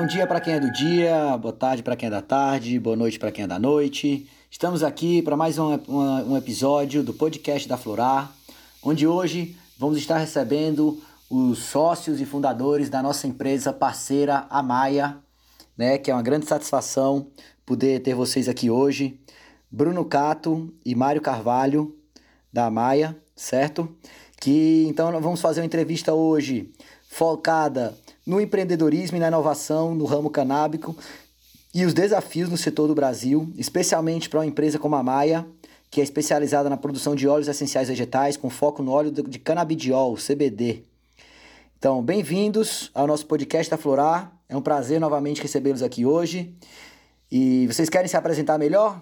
Bom, dia para quem é do dia, boa tarde para quem é da tarde, boa noite para quem é da noite. Estamos aqui para mais um, um, um, episódio do podcast da Florar, onde hoje vamos estar recebendo os sócios e fundadores da nossa empresa parceira Amaia, né, que é uma grande satisfação poder ter vocês aqui hoje. Bruno Cato e Mário Carvalho, da Amaia, certo? Que então vamos fazer uma entrevista hoje focada no empreendedorismo e na inovação no ramo canábico e os desafios no setor do Brasil, especialmente para uma empresa como a Maia, que é especializada na produção de óleos essenciais vegetais com foco no óleo de canabidiol, CBD. Então, bem-vindos ao nosso podcast da Florar. É um prazer novamente recebê-los aqui hoje. E vocês querem se apresentar melhor?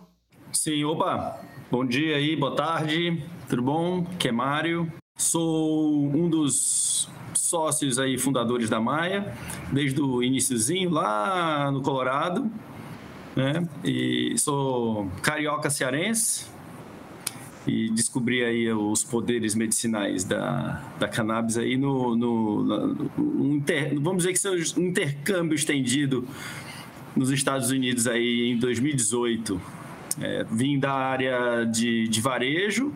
Sim, opa. Bom dia aí, boa tarde. Tudo bom? Que é Mário. Sou um dos sócios aí fundadores da Maia, desde o iníciozinho lá no Colorado, né? E sou carioca cearense e descobri aí os poderes medicinais da, da cannabis aí no, no, no um inter, vamos dizer que seja um intercâmbio estendido nos Estados Unidos aí em 2018. É, vim da área de, de varejo,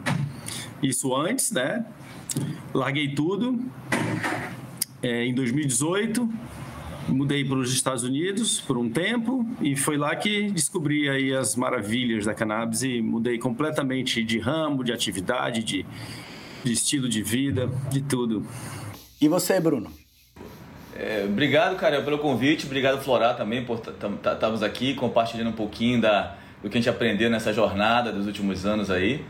isso antes, né? Larguei tudo é, em 2018, mudei para os Estados Unidos por um tempo e foi lá que descobri aí as maravilhas da cannabis e mudei completamente de ramo, de atividade, de, de estilo de vida, de tudo. E você, Bruno? É, obrigado, cara, pelo convite. Obrigado, Florar, também, por estarmos aqui compartilhando um pouquinho da, do que a gente aprendeu nessa jornada dos últimos anos aí.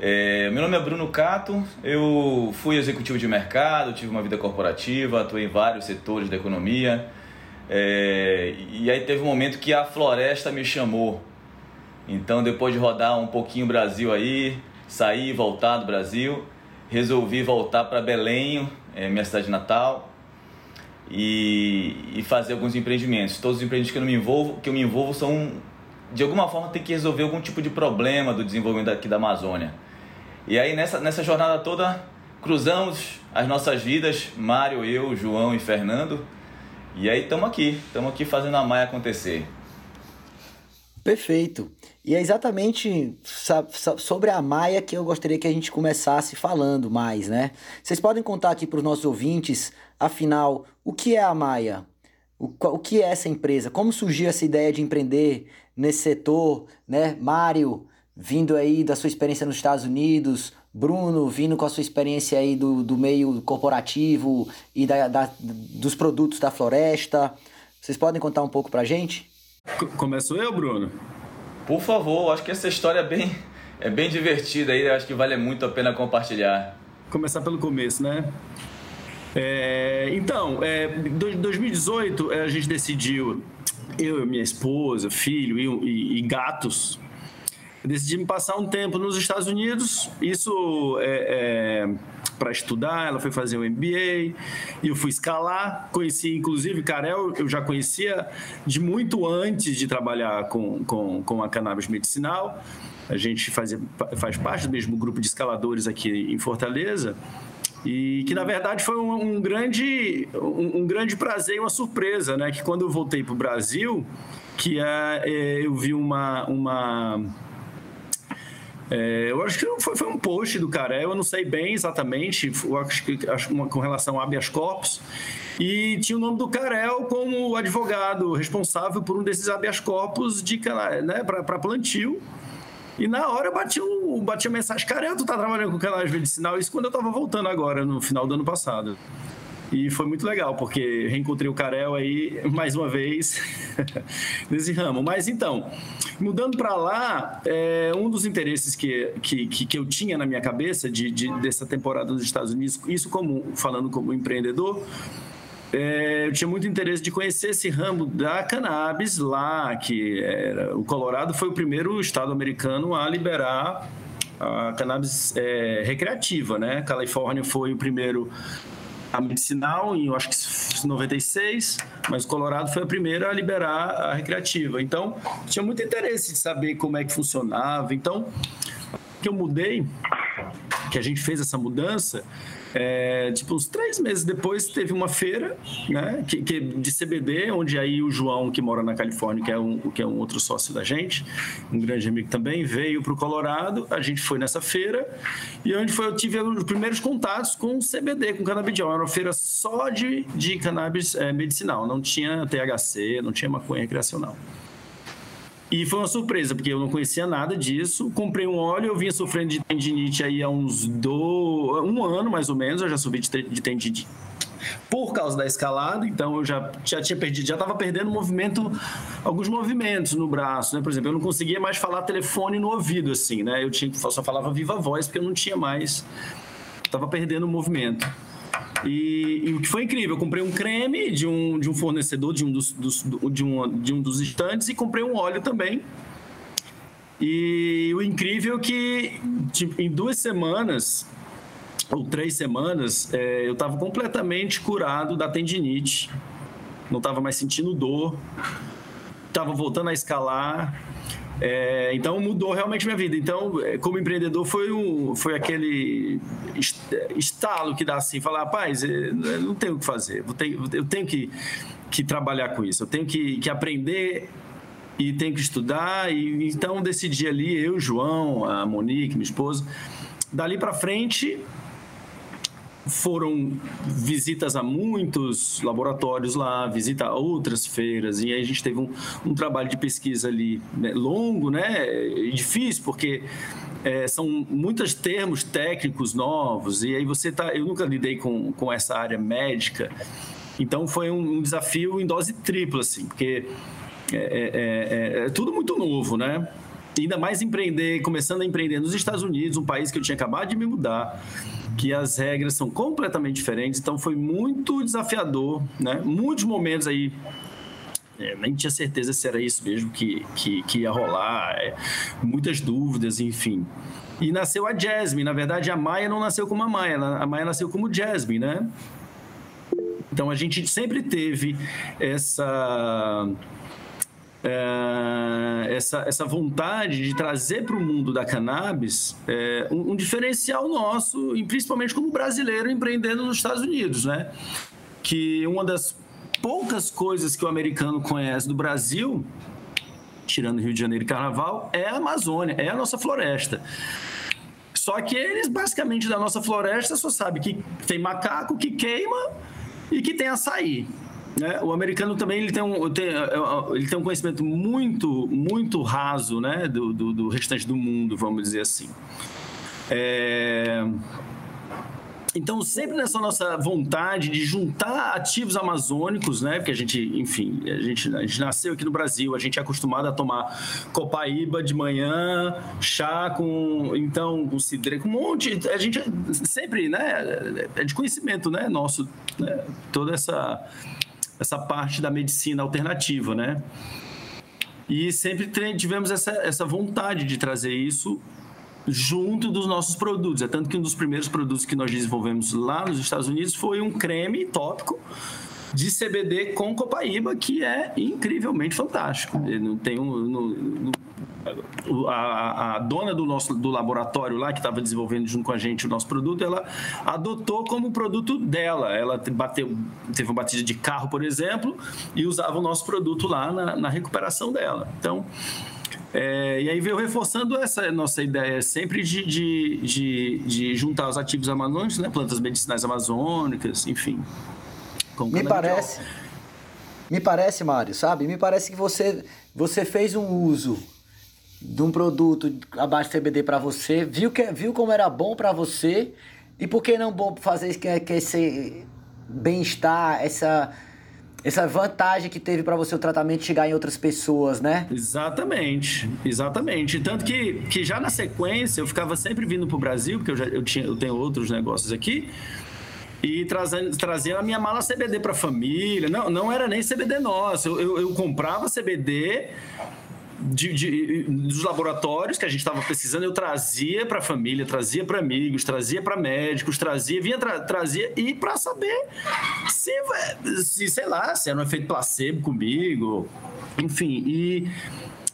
É, meu nome é Bruno Cato, eu fui executivo de mercado, tive uma vida corporativa, atuei em vários setores da economia. É, e aí teve um momento que a floresta me chamou. Então, depois de rodar um pouquinho o Brasil aí, sair e voltar do Brasil, resolvi voltar para Belém, é, minha cidade natal, e, e, fazer alguns empreendimentos. Todos os empreendimentos que eu me envolvo, que eu me envolvo são de alguma forma tem que resolver algum tipo de problema do desenvolvimento aqui da Amazônia. E aí nessa, nessa jornada toda cruzamos as nossas vidas, Mário, eu, João e Fernando. E aí estamos aqui, estamos aqui fazendo a Maia acontecer. Perfeito. E é exatamente sobre a Maia que eu gostaria que a gente começasse falando mais, né? Vocês podem contar aqui para os nossos ouvintes, afinal, o que é a Maia? O, o que é essa empresa? Como surgiu essa ideia de empreender nesse setor, né? Mário, vindo aí da sua experiência nos Estados Unidos, Bruno, vindo com a sua experiência aí do, do meio corporativo e da, da, dos produtos da floresta. Vocês podem contar um pouco pra gente? Começo eu, Bruno? Por favor, acho que essa história é bem, é bem divertida aí, acho que vale muito a pena compartilhar. Começar pelo começo, né? É, então, é, 2018 a gente decidiu, eu, minha esposa, filho e, e, e gatos, decidi passar um tempo nos Estados Unidos, isso é, é para estudar, ela foi fazer o um MBA, e eu fui escalar, conheci inclusive Carel, eu já conhecia de muito antes de trabalhar com, com, com a cannabis medicinal, a gente fazia, faz parte do mesmo grupo de escaladores aqui em Fortaleza, e que na verdade foi um, um grande, um, um, grande prazer e uma surpresa, né? Que quando eu voltei para o Brasil, que é, é, eu vi uma, uma é, eu acho que foi, foi, um post do Carel, eu não sei bem exatamente, acho que acho uma, com relação a habeas corpus, e tinha o nome do Carel como advogado responsável por um desses habeas corpus de, né, para plantio. E na hora eu bati, um, bati a mensagem, Carel, tu tá trabalhando com canais medicinal? Isso quando eu tava voltando agora, no final do ano passado. E foi muito legal, porque reencontrei o Carel aí mais uma vez nesse ramo. Mas então, mudando para lá, é, um dos interesses que, que, que, eu tinha na minha cabeça de, de, dessa temporada nos Estados Unidos, isso como falando como empreendedor, é, eu tinha muito interesse de conhecer esse ramo da cannabis lá, que era, o Colorado foi o primeiro estado americano a liberar a cannabis é, recreativa, né? Califórnia foi o primeiro a medicinal em, eu acho que 96, mas o Colorado foi a primeira a liberar a recreativa. Então, tinha muito interesse de saber como é que funcionava. Então, que eu mudei, que a gente fez essa mudança, É, tipo, uns três meses depois teve uma feira né, que, que, de CBD, onde aí o João, que mora na Califórnia, que é, um, que é um outro sócio da gente, um grande amigo também, veio para o Colorado. A gente foi nessa feira e onde foi, eu tive os primeiros contatos com CBD, com canabidiol. Era uma feira só de, de cannabis é, medicinal, não tinha THC, não tinha maconha recreacional. E foi uma surpresa, porque eu não conhecia nada disso. Comprei um óleo, eu vinha sofrendo de tendinite aí há uns do... um ano, mais ou menos. Eu já sofri de tendinite por causa da escalada, então eu já, já tinha perdido, já estava perdendo movimento, alguns movimentos no braço, né? Por exemplo, eu não conseguia mais falar telefone no ouvido, assim, né? Eu tinha, só falava viva voz, porque eu não tinha mais, estava perdendo o movimento. E, e, o que foi incrível, eu comprei um creme de um, de um fornecedor de um dos, dos, de, um, de um dos estantes e comprei um óleo também. E o incrível é que tipo, em duas semanas ou três semanas é, eu estava completamente curado da tendinite, não estava mais sentindo dor, estava voltando a escalar é, então mudou realmente minha vida. Então, é, como empreendedor, foi, um, foi aquele estalo que dá assim, falar, rapaz, é, eu não tenho o que fazer, eu tenho, eu tenho que, que trabalhar com isso, eu tenho que, que aprender e tenho que estudar. E então decidi ali, eu, João, a Monique, minha esposa, dali para frente foram visitas a muitos laboratórios lá, visita a outras feiras, e aí a gente teve um, um trabalho de pesquisa ali né, longo, né, difícil, porque é, são muitos termos técnicos novos, e aí você tá. Eu nunca lidei com, com essa área médica, então foi um, um desafio em dose tripla, assim, porque é, é, é, é tudo muito novo, né? ainda mais empreender, começando a empreender nos Estados Unidos, um país que eu tinha acabado de me mudar que as regras são completamente diferentes, então foi muito desafiador, né? Muitos momentos aí é, nem tinha certeza se era isso mesmo que, que, que ia rolar, é, muitas dúvidas, enfim. E nasceu a Jasmine, na verdade a Maia não nasceu como a Maia, a Maia nasceu como Jasmine, né? Então a gente sempre teve essa é, essa, essa vontade de trazer para o mundo da cannabis é, um, um, diferencial nosso, e principalmente como brasileiro empreendendo nos Estados Unidos, né? Que uma das poucas coisas que o americano conhece do Brasil, tirando Rio de Janeiro e Carnaval, é a Amazônia, é a nossa floresta. Só que eles, basicamente, da nossa floresta, só sabem que tem macaco que queima e que tem açaí. Né? O americano também ele tem, um, tem, é, é, ele tem um conhecimento muito, muito raso né? do, do, do restante do mundo, vamos dizer assim. É... Então, sempre nessa nossa vontade de juntar ativos amazônicos, né? Porque a gente, enfim, a gente, a gente nasceu aqui no Brasil, a gente é acostumado a tomar copaíba de manhã, chá com, então, com cidre, com um monte. A gente sempre, né? É de conhecimento, né? Nosso, né? toda essa essa parte da medicina alternativa, né? E sempre tivemos essa, essa vontade de trazer isso junto dos nossos produtos. É tanto que um dos primeiros produtos que nós desenvolvemos lá nos Estados Unidos foi um creme tópico de CBD com copaíba, que é incrivelmente fantástico. Tem um, no, no, a, a, dona do nosso do laboratório lá que estava desenvolvendo junto com a gente o nosso produto, ela adotou como produto dela. Ela bateu, teve uma batida de carro, por exemplo, e usava o nosso produto lá na, na recuperação dela. Então, é, e aí veio reforçando essa nossa ideia sempre de, de, de, de juntar os ativos amazônicos, né, plantas medicinais amazônicas, enfim. Me parece, me parece, Mário, sabe? Me parece que você, você fez um uso de um produto abaixo de CBD para você, viu, que, viu como era bom para você e por que não bom fazer que, que esse bem-estar, essa essa vantagem que teve para você o tratamento chegar em outras pessoas, né? Exatamente, exatamente. Tanto que, que já na sequência eu ficava sempre vindo para o Brasil, porque eu, já, eu, tinha, eu tenho outros negócios aqui, e trazendo, trazendo a minha mala CBD para a família. Não, não era nem CBD nosso, eu, eu, eu comprava CBD de, de, dos laboratórios que a gente estava precisando, eu trazia para a família, trazia para amigos, trazia para médicos, trazia, vinha tra, trazia e para saber se, se, sei lá, se era um efeito placebo comigo, enfim. E,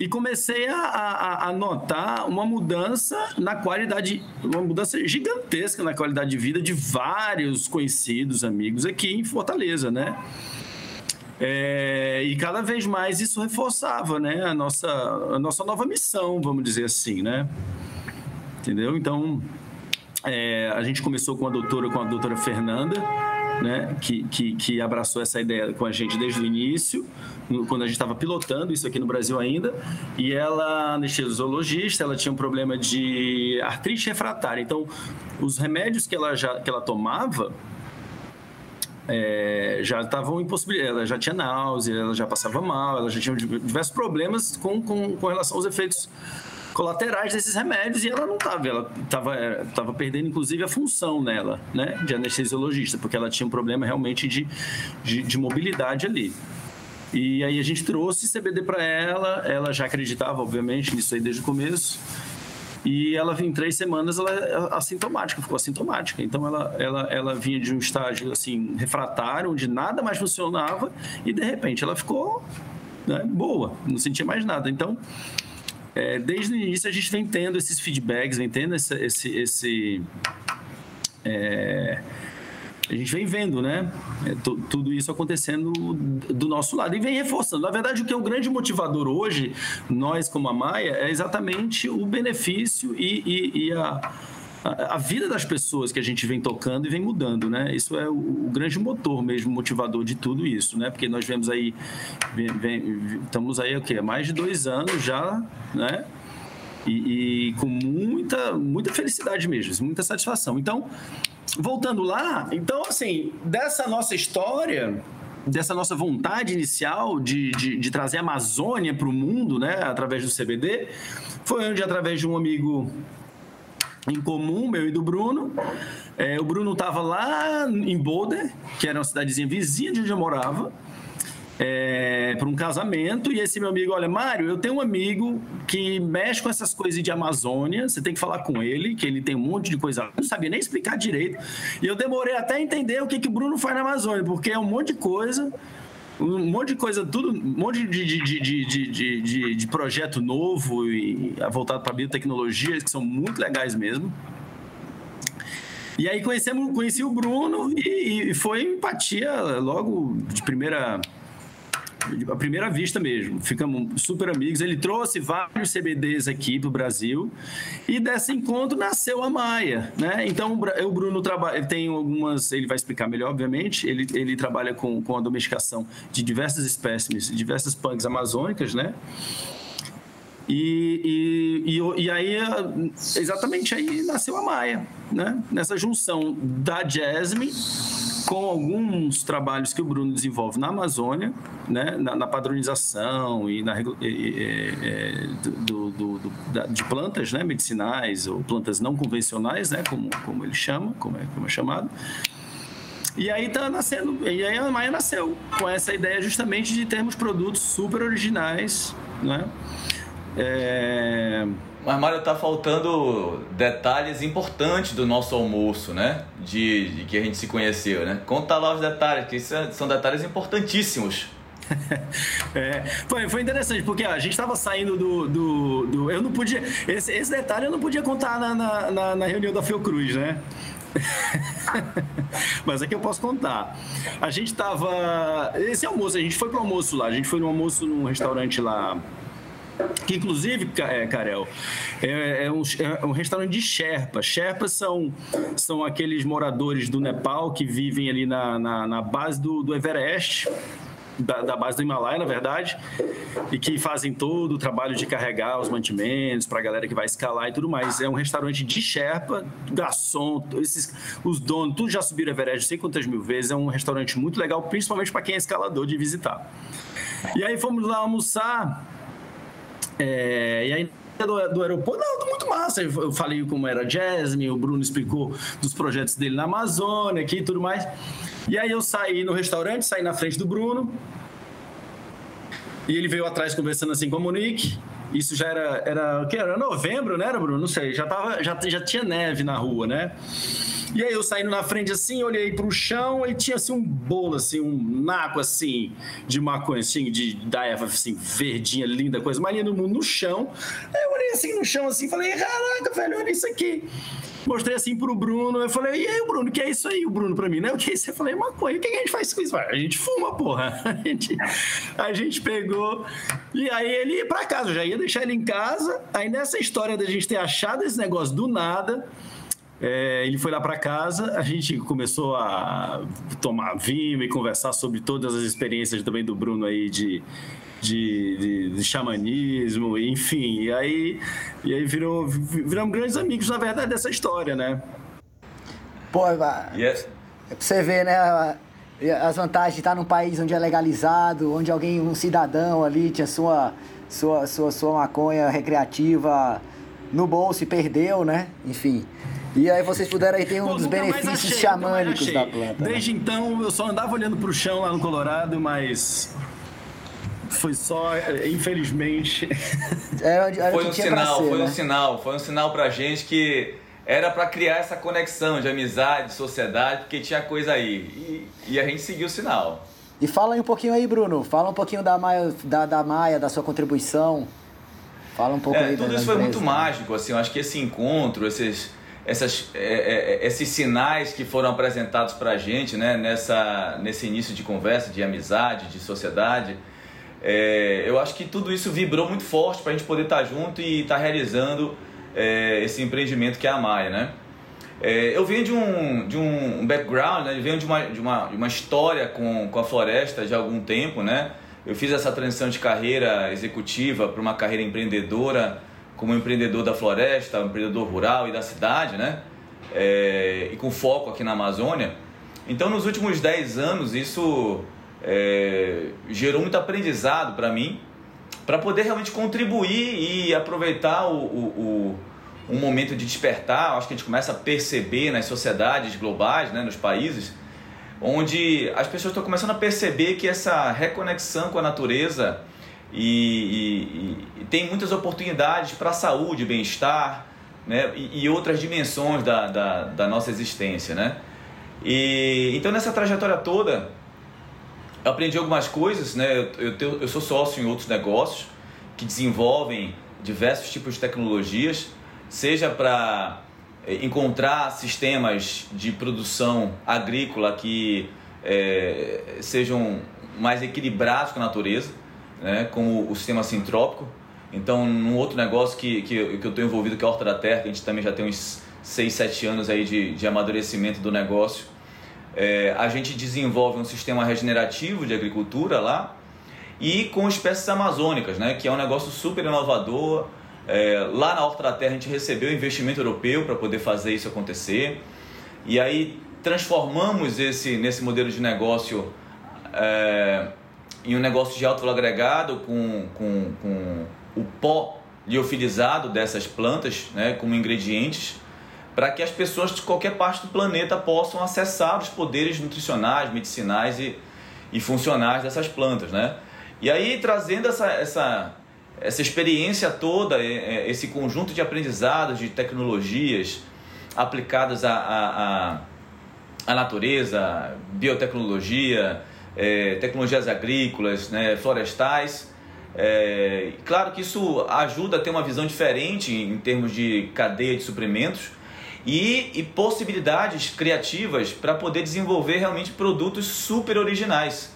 e comecei a, a, a, notar uma mudança na qualidade, uma mudança gigantesca na qualidade de vida de vários conhecidos, amigos aqui em Fortaleza, né? É, e cada vez mais isso reforçava, né, a nossa, a nossa nova missão, vamos dizer assim, né? Entendeu? Então, é, a gente começou com a doutora, com a doutora Fernanda, né, que, que, que, abraçou essa ideia com a gente desde o início, quando a gente estava pilotando isso aqui no Brasil ainda, e ela, anestesiologista, ela tinha um problema de artrite refratária. Então, os remédios que ela já que ela tomava é, já estavam impossibilitados, ela já tinha náusea, ela já passava mal, ela já tinha diversos problemas com, com, com relação aos efeitos colaterais desses remédios e ela não estava, ela estava tava perdendo inclusive a função nela, né, de anestesiologista, porque ela tinha um problema realmente de, de, de mobilidade ali. E aí a gente trouxe CBD para ela, ela já acreditava, obviamente, nisso aí desde o começo. E ela em três semanas ela é assintomática, ficou assintomática. Então ela, ela, ela vinha de um estágio assim refratário, onde nada mais funcionava, e de repente ela ficou né, boa, não sentia mais nada. Então é, desde o início a gente vem tendo esses feedbacks, vem tendo esse. esse, esse é, a gente vem vendo, né? É, tudo isso acontecendo do nosso lado e vem reforçando. Na verdade, o que é o grande motivador hoje, nós como a Maia, é exatamente o benefício e, e, e a, a, vida das pessoas que a gente vem tocando e vem mudando, né? Isso é o, o grande motor mesmo, motivador de tudo isso, né? Porque nós vemos aí, vem, vem, estamos aí o quê? Mais de dois anos já, né? E, e, com muita, muita felicidade mesmo, muita satisfação. Então, voltando lá, então assim, dessa nossa história, dessa nossa vontade inicial de, de, de trazer a Amazônia para o mundo, né, através do CBD, foi onde, através de um amigo em comum, meu e do Bruno. É, o Bruno estava lá em Boulder, que era uma cidadezinha vizinha de onde eu morava, é, para um casamento. E esse meu amigo, olha, Mário, eu tenho um amigo que mexe com essas coisas de Amazônia, você tem que falar com ele, que ele tem um monte de coisa. Eu não sabia nem explicar direito. E eu demorei até entender o que, que o Bruno faz na Amazônia, porque é um monte de coisa um monte de coisa, tudo, um monte de, de, de, de, de, de projeto novo e voltado para biotecnologias que são muito legais mesmo. E aí conhecemos, conheci o Bruno e, e foi empatia logo de primeira à primeira vista mesmo. Ficamos super amigos. Ele trouxe vários CBDs aqui para o Brasil e desse encontro nasceu a Maia, né? Então o Bruno trabalha, tem algumas, ele vai explicar melhor, obviamente. Ele, ele trabalha com, com a domesticação de diversas espécimes, diversas punks amazônicas, né? E, e, e, e, aí, exatamente aí nasceu a Maia, né? Nessa junção da Jasmine com alguns trabalhos que o Bruno desenvolve na Amazônia, né, na, na padronização e na e, é, do, do, do, da, de plantas, né, medicinais ou plantas não convencionais, né, como, como ele chama, como é, como é chamado. E aí tá nascendo, e aí a Maia nasceu com essa ideia justamente de termos produtos super originais, né? É, mas, Mário, tá faltando detalhes importantes do nosso almoço, né? De, de que a gente se conheceu, né? Conta lá os detalhes, que são detalhes importantíssimos. é, foi, foi interessante, porque ó, a gente estava saindo do, do, do, Eu não podia. Esse, esse detalhe eu não podia contar na, na, na, na reunião da Fiocruz, né? Mas aqui eu posso contar. A gente estava. Esse almoço, a gente foi pro almoço lá. A gente foi no almoço num restaurante lá que inclusive, é, Karel, é, é, um, é, um, restaurante de Sherpas. Sherpas são, são aqueles moradores do Nepal que vivem ali na, na, na base do, do Everest, da, da, base do Himalaia, na verdade, e que fazem todo o trabalho de carregar os mantimentos para a galera que vai escalar e tudo mais. É um restaurante de Sherpa, garçom, esses, os donos, tudo já subiram Everest não sei quantas mil vezes. É um restaurante muito legal, principalmente para quem é escalador de visitar. E aí fomos lá almoçar é, e aí do, do aeroporto, não, muito massa. Eu falei como era Jasmine, o Bruno explicou dos projetos dele na Amazônia aqui e tudo mais. E aí eu saí no restaurante, saí na frente do Bruno. E ele veio atrás conversando assim com a Monique. Isso já era, era o que era novembro, né, Bruno? Não sei, já tava, já, já tinha neve na rua, né? E aí eu saindo na frente assim, olhei para o chão e tinha assim um bolo assim, um naco assim de maconha assim, de da erva assim, verdinha, linda, coisa mais linda do mundo no chão. Aí eu olhei assim no chão assim, falei: "Caraca, velho, olha isso aqui". Mostrei assim pro Bruno, eu falei, e aí, Bruno, que é isso aí? O Bruno pra mim, né? O que é isso? Eu falei, maconha, o que, é que a gente faz com isso? A gente fuma, porra. A gente, a gente pegou, e aí ele ia pra casa, eu já ia deixar ele em casa. Aí nessa história da gente ter achado esse negócio do nada, é, ele foi lá para casa, a gente começou a tomar vinho e conversar sobre todas as experiências também do Bruno aí de, de, de, de xamanismo, enfim. E aí, e aí virou, viramos grandes amigos, na verdade, dessa história, né? Pô, yes. é pra você ver, né? As vantagens de estar num país onde é legalizado, onde alguém, um cidadão ali, tinha sua, sua, sua, sua maconha recreativa no bolso e perdeu, né? Enfim. E aí vocês puderam aí ter um Pô, dos benefícios achei, xamânicos da planta. Né? Desde né? então eu só andava olhando pro chão lá no Colorado, mas foi só, infelizmente. Era, era foi um sinal, ser, foi né? um sinal, foi um sinal pra gente que era para criar essa conexão de amizade, de sociedade, porque tinha coisa aí. E, e, a gente seguiu o sinal. E fala aí um pouquinho aí, Bruno. Fala um pouquinho da Maia, da, da, Maia, da sua contribuição. Fala um pouco é, aí Tudo isso foi muito mágico, assim. Eu acho que esse encontro, esses essas, é, é, é, esses sinais que foram apresentados para a gente né, nessa, nesse início de conversa, de amizade, de sociedade, é, eu acho que tudo isso vibrou muito forte para a gente poder estar tá junto e estar tá realizando é, esse empreendimento que é a Maia. Né? É, eu venho de um, de um background, né, eu venho de uma, de uma, de uma história com, com a floresta de algum tempo. Né? Eu fiz essa transição de carreira executiva para uma carreira empreendedora como empreendedor da floresta, empreendedor rural e da cidade, né? É, e com foco aqui na Amazônia. Então, nos últimos 10 anos, isso é, gerou muito aprendizado para mim, para poder realmente contribuir e aproveitar o, o, o, um momento de despertar. Acho que a gente começa a perceber nas sociedades globais, né, nos países, onde as pessoas estão começando a perceber que essa reconexão com a natureza e, e, e tem muitas oportunidades para a saúde, bem-estar né? e, e, outras dimensões da, da, da, nossa existência. Né? E, então, nessa trajetória toda, eu aprendi algumas coisas. Né? Eu, eu, eu sou sócio em outros negócios que desenvolvem diversos tipos de tecnologias, seja para encontrar sistemas de produção agrícola que é, sejam mais equilibrados com a natureza né, o sistema sintrópico. Então, num outro negócio que, que, que eu estou envolvido, que é a Horta da Terra, que a gente também já tem uns 6, 7 anos aí de, de amadurecimento do negócio, é, a gente desenvolve um sistema regenerativo de agricultura lá e com espécies amazônicas, né, que é um negócio super inovador. É, lá na Horta da Terra a gente recebeu investimento europeu para poder fazer isso acontecer. E aí transformamos esse nesse modelo de negócio é, em um negócio de alto valor agregado com, com, com o pó liofilizado dessas plantas né, como ingredientes para que as pessoas de qualquer parte do planeta possam acessar os poderes nutricionais, medicinais e, e funcionais dessas plantas. Né? E aí, trazendo essa, essa, essa experiência toda, esse conjunto de aprendizados, de tecnologias aplicadas à, à, à natureza, biotecnologia, é, tecnologias agrícolas, né, florestais. É, claro que isso ajuda a ter uma visão diferente em termos de cadeia de suprimentos e, e possibilidades criativas para poder desenvolver realmente produtos super originais.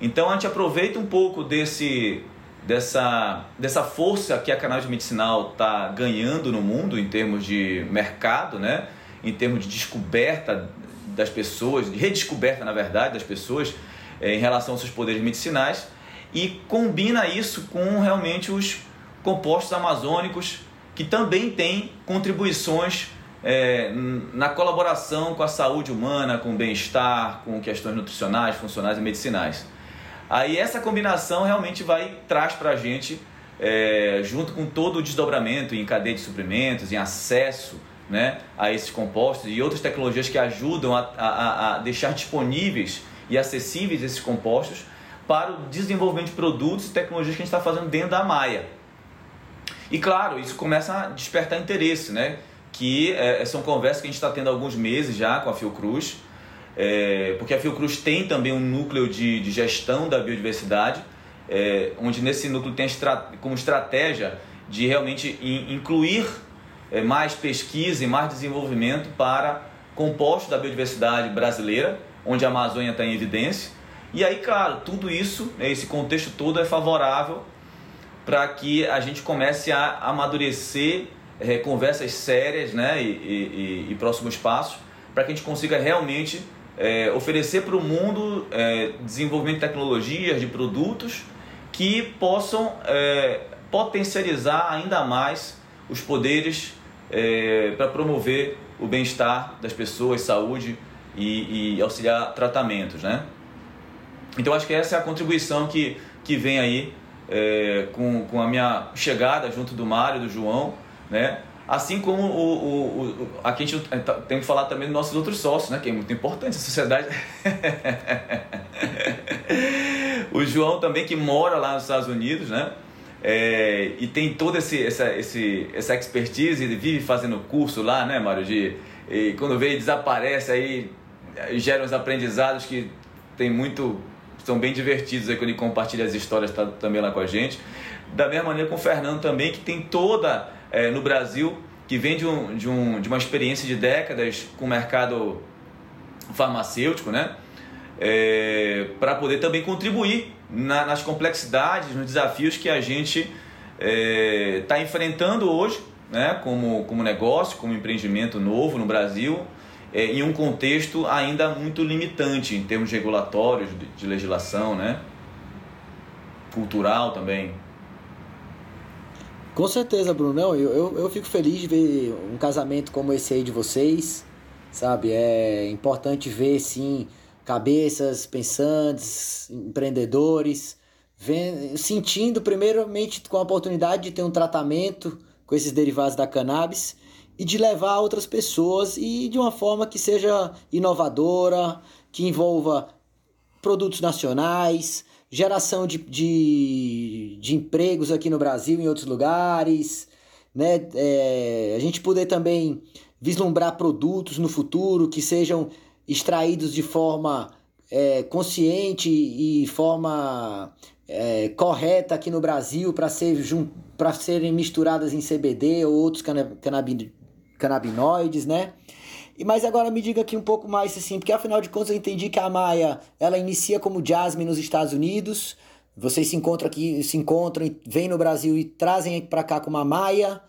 Então a gente aproveita um pouco desse, dessa, dessa força que a cannabis medicinal está ganhando no mundo em termos de mercado, né? em termos de descoberta das pessoas, de redescoberta, na verdade, das pessoas é, em relação aos seus poderes medicinais e combina isso com realmente os compostos amazônicos que também têm contribuições é, na colaboração com a saúde humana, com o bem-estar, com questões nutricionais, funcionais e medicinais. Aí essa combinação realmente vai traz para a gente, é, junto com todo o desdobramento em cadeia de suprimentos, em acesso né, a esses compostos e outras tecnologias que ajudam a, a, a deixar disponíveis e acessíveis esses compostos para o desenvolvimento de produtos e tecnologias que a gente está fazendo dentro da Maia. E claro, isso começa a despertar interesse, né? Que é, são conversas que a gente está tendo há alguns meses já com a Fiocruz, é, porque a Fiocruz tem também um núcleo de, de gestão da biodiversidade, é, onde nesse núcleo tem como estratégia de realmente incluir é, mais pesquisa e mais desenvolvimento para compostos da biodiversidade brasileira, onde a Amazônia está em evidência. E aí, claro, tudo isso, né, esse contexto todo é favorável para que a gente comece a amadurecer é, conversas sérias né, e, e, e, próximos passos para que a gente consiga realmente é, oferecer para o mundo é, desenvolvimento de tecnologias, de produtos que possam é, potencializar ainda mais os poderes é, para promover o bem-estar das pessoas, saúde e, e, auxiliar tratamentos. Né? Então acho que essa é a contribuição que, que vem aí é, com, com a minha chegada junto do Mário, do João, né? Assim como o, o, o, aqui a gente tá, tem que falar também dos nossos outros sócios, né? Que é muito importante a sociedade. o João também que mora lá nos Estados Unidos, né? É, e tem toda esse, essa, esse, essa expertise, ele vive fazendo curso lá, né, Mário? De, e quando vê desaparece aí, gera uns aprendizados que tem muito são bem divertidos aí quando ele compartilha as histórias tá, também lá com a gente. Da mesma maneira com o Fernando também, que tem toda é, no Brasil, que vem de, um, de, um, de uma experiência de décadas com o mercado farmacêutico, né? É, para poder também contribuir na, nas complexidades, nos desafios que a gente está é, enfrentando hoje, né? como, como negócio, como empreendimento novo no Brasil, é, em um contexto ainda muito limitante em termos regulatórios, de, de legislação, né? cultural também. Com certeza, Bruno. Não, eu, eu, eu fico feliz de ver um casamento como esse aí de vocês, sabe? É importante ver, sim, cabeças pensantes, empreendedores, vendo, sentindo primeiramente com a oportunidade de ter um tratamento com esses derivados da cannabis e de levar outras pessoas e de uma forma que seja inovadora, que envolva produtos nacionais, geração de, de, de empregos aqui no Brasil e em outros lugares, né? É, a gente poder também vislumbrar produtos no futuro que sejam extraídos de forma é, consciente e forma é, correta aqui no Brasil para ser, serem misturadas em CBD ou outros cannabinoides canabinoides, né? E mas agora me diga aqui um pouco mais assim, porque afinal de contas eu entendi que a Maia, ela inicia como Jasmine nos Estados Unidos. Vocês se encontram aqui, se encontram e vêm no Brasil e trazem para cá com uma Maia.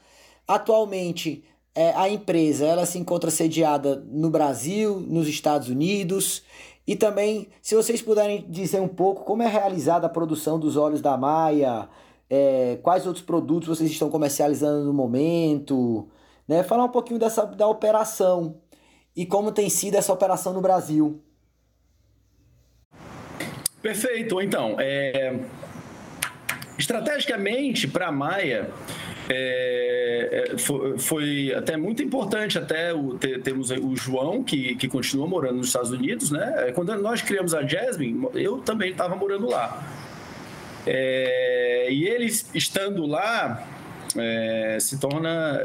Atualmente, é, a empresa, ela se encontra sediada no Brasil, nos Estados Unidos. E também, se vocês puderem dizer um pouco como é realizada a produção dos óleos da Maia, é, quais outros produtos vocês estão comercializando no momento, né? Falar um pouquinho dessa, da operação e como tem sido essa operação no Brasil. Perfeito. Então, é... estrategicamente para a Maia é, é, foi, foi, até muito importante até o, ter, temos o João que, que continua morando nos Estados Unidos, né? É, quando nós criamos a Jasmine, eu também estava morando lá. É, e eles estando lá, é, se torna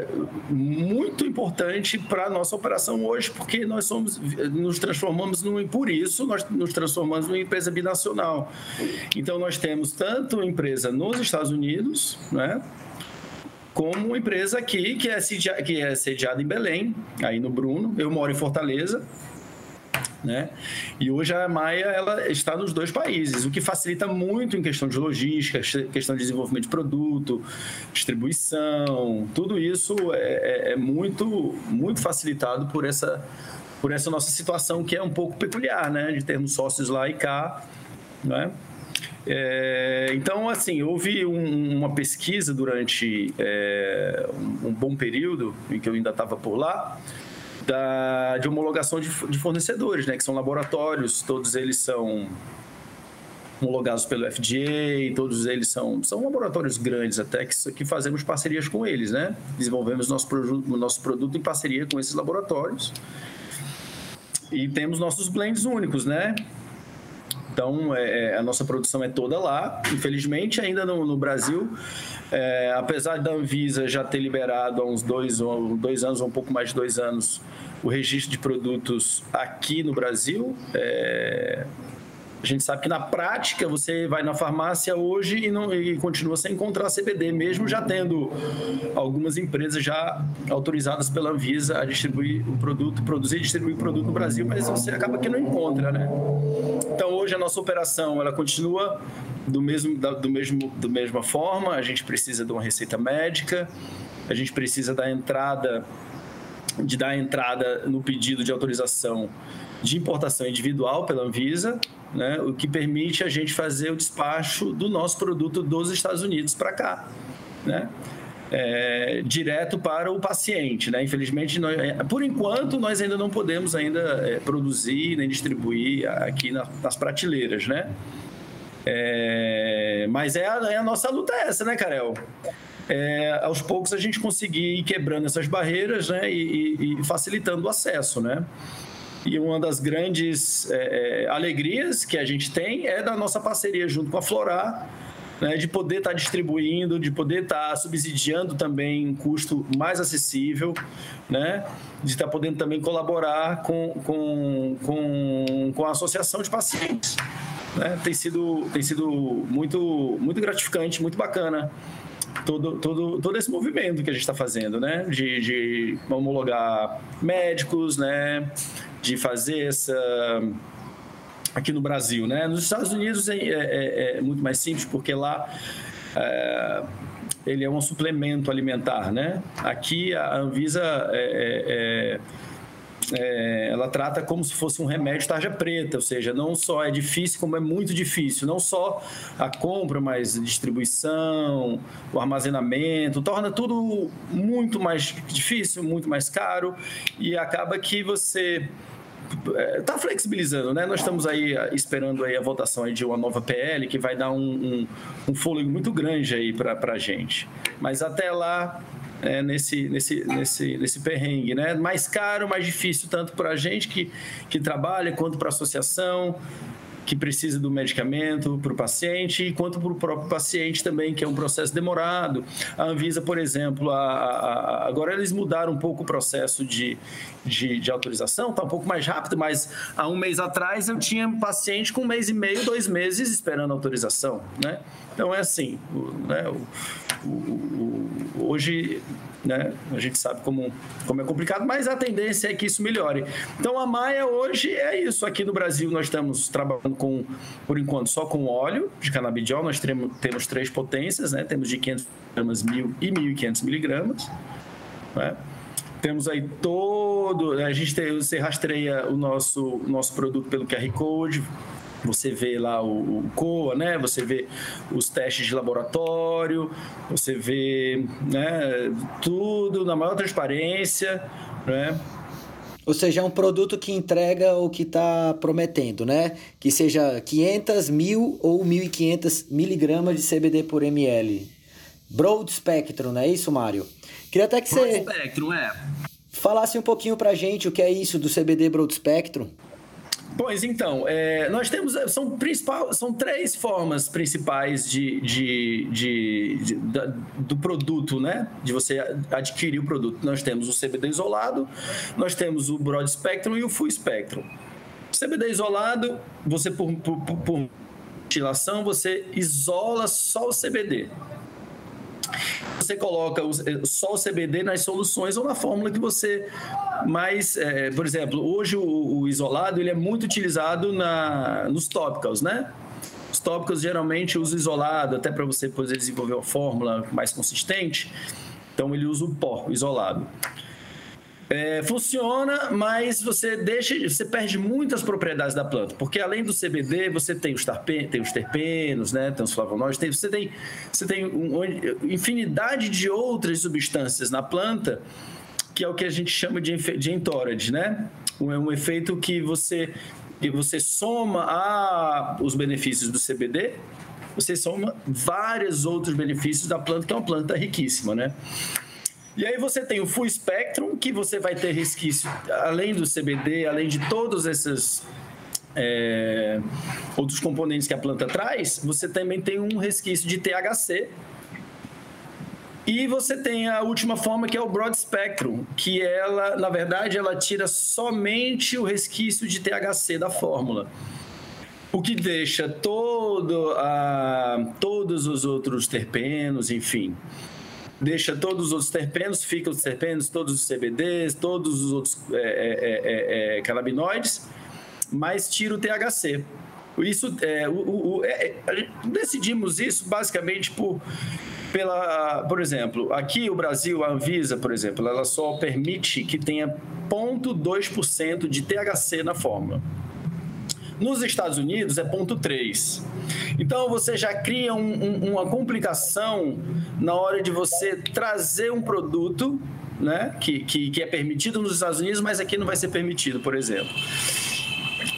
muito importante para a nossa operação hoje, porque nós somos, nos transformamos num, por isso nós nos transformamos numa empresa binacional. Então nós temos tanto empresa nos Estados Unidos, né? Como uma empresa aqui que é, que é sediada em Belém, aí no Bruno. Eu moro em Fortaleza, né? E hoje a Maia ela está nos dois países, o que facilita muito em questão de logística, questão de desenvolvimento de produto, distribuição, tudo isso é, é, é muito, muito facilitado por essa, por essa nossa situação que é um pouco peculiar, né? De termos sócios lá e cá, né? É, então, assim, houve um, uma pesquisa durante é, um, um bom período em que eu ainda estava por lá, da, de homologação de, de fornecedores, né? Que são laboratórios, todos eles são homologados pelo FDA, todos eles são, são laboratórios grandes até que, que fazemos parcerias com eles, né? Desenvolvemos nosso, nosso produto em parceria com esses laboratórios. E temos nossos blends únicos, né? Então, é, é, a nossa produção é toda lá. Infelizmente, ainda no, no Brasil, é, apesar da Anvisa já ter liberado há uns dois, dois anos, um pouco mais de dois anos, o registro de produtos aqui no Brasil, é, a gente sabe que na prática você vai na farmácia hoje e, não, e continua sem encontrar CBD, mesmo já tendo algumas empresas já autorizadas pela Anvisa a distribuir o produto, produzir e distribuir o produto no Brasil, mas você acaba que não encontra, né? Então hoje a nossa operação ela continua do mesmo, da, do mesmo, da mesma forma. A gente precisa de uma receita médica, a gente precisa da entrada de dar entrada no pedido de autorização de importação individual pela Anvisa, né, o que permite a gente fazer o despacho do nosso produto dos Estados Unidos para cá, né, é, direto para o paciente. Né? Infelizmente, nós, é, por enquanto, nós ainda não podemos ainda é, produzir nem distribuir aqui na, nas prateleiras, né? É, mas é a, é a, nossa luta é essa, né, Karel? É, aos poucos a gente conseguir ir quebrando essas barreiras né, e, e, e facilitando o acesso, né? E uma das grandes é, é, alegrias que a gente tem é da nossa parceria junto com a Florar, né, de poder estar tá distribuindo, de poder estar tá subsidiando também um custo mais acessível, né, de estar tá podendo também colaborar com, com, com, com a associação de pacientes. Né? Tem, sido, tem sido muito, muito gratificante, muito bacana todo, todo, todo esse movimento que a gente está fazendo, né? De, de homologar médicos, né? De fazer essa aqui no Brasil, né? Nos Estados Unidos é, é, é, é muito mais simples porque lá é, ele é um suplemento alimentar, né? Aqui a Anvisa é, ela trata como se fosse um remédio tarja preta, ou seja, não só é difícil, como é muito difícil. Não só a compra, mas a distribuição, o armazenamento, torna tudo muito mais difícil, muito mais caro e acaba que você está é, flexibilizando, né? Nós estamos aí ah, esperando aí a votação aí de uma nova PL que vai dar um, um, um fôlego muito grande aí para a gente. Mas até lá, é, nesse, nesse, nesse, nesse perrengue, né? Mais caro, mais difícil, tanto para a gente que, que trabalha, quanto para a associação que precisa do medicamento para o paciente, quanto para o próprio paciente também, que é um processo demorado. A Anvisa, por exemplo, a, a, agora eles mudaram um pouco o processo de, de, de autorização, está um pouco mais rápido, mas há um mês atrás eu tinha paciente com um mês e meio, dois meses esperando autorização, né? Então é assim, o, né, o, o, hoje né? A gente sabe como, como é complicado, mas a tendência é que isso melhore. Então a Maia hoje é isso. Aqui no Brasil nós estamos trabalhando com, por enquanto, só com óleo de canabidiol. Nós temos, temos três potências, né? Temos de 500 gramas, 1000 e 1500 miligramas. Né? Temos aí todo. A gente tem, você rastreia o nosso, o nosso produto pelo QR Code, você vê lá o, o, COA, né? Você vê os testes de laboratório, você vê né, tudo na maior transparência, né? Ou seja, é um produto que entrega o que está prometendo, né? Que seja 500, mil ou 1.500 miligramas de CBD por ml. Broad Spectrum, não é isso, Mário? Queria até que Broad você... Spectrum, é. Falasse um pouquinho pra gente o que é isso do CBD Broad Spectrum. Pois então, é, nós temos são principal, são três formas principais de, de, de, de da, do produto, né? De você adquirir o produto. Nós temos o CBD isolado, nós temos o broad spectrum e o full spectrum. CBD isolado, você por, por, por, ventilação, você isola só o CBD. Você coloca só o CBD nas soluções ou na fórmula que você mais, é, por exemplo, hoje o, o, isolado ele é muito utilizado na, nos tópicos, né? Os tópicos geralmente usam isolado até para você poder desenvolver uma fórmula mais consistente. Então ele usa o pó isolado. É, funciona, mas você deixa, você perde muitas propriedades da planta, porque além do CBD você tem os, tarpen, tem os terpenos, né, tem os flavonoides, tem, você tem, você tem uma infinidade de outras substâncias na planta que é o que a gente chama de, de né? Um, um efeito que você que você soma a os benefícios do CBD, você soma vários outros benefícios da planta, que é uma planta riquíssima, né? E aí você tem o full spectrum, que você vai ter resquício, além do CBD, além de todos esses é, outros componentes que a planta traz, você também tem um resquício de THC. E você tem a última forma que é o broad spectrum, que ela, na verdade, ela tira somente o resquício de THC da fórmula. O que deixa todo a, todos os outros terpenos, enfim, deixa todos os outros terpenos, fica os terpenos, todos os CBDs, todos os outros é, é, é, é canabinoides, mas tira o THC. Isso, é, o, o, é, é decidimos isso basicamente por, pela, por exemplo, aqui o Brasil, a Anvisa, por exemplo, ela só permite que tenha 0,2% de THC na fórmula. Nos Estados Unidos é 0,3%. Então você já cria um, um, uma complicação na hora de você trazer um produto né, que, que, que é permitido nos Estados Unidos, mas aqui não vai ser permitido, por exemplo.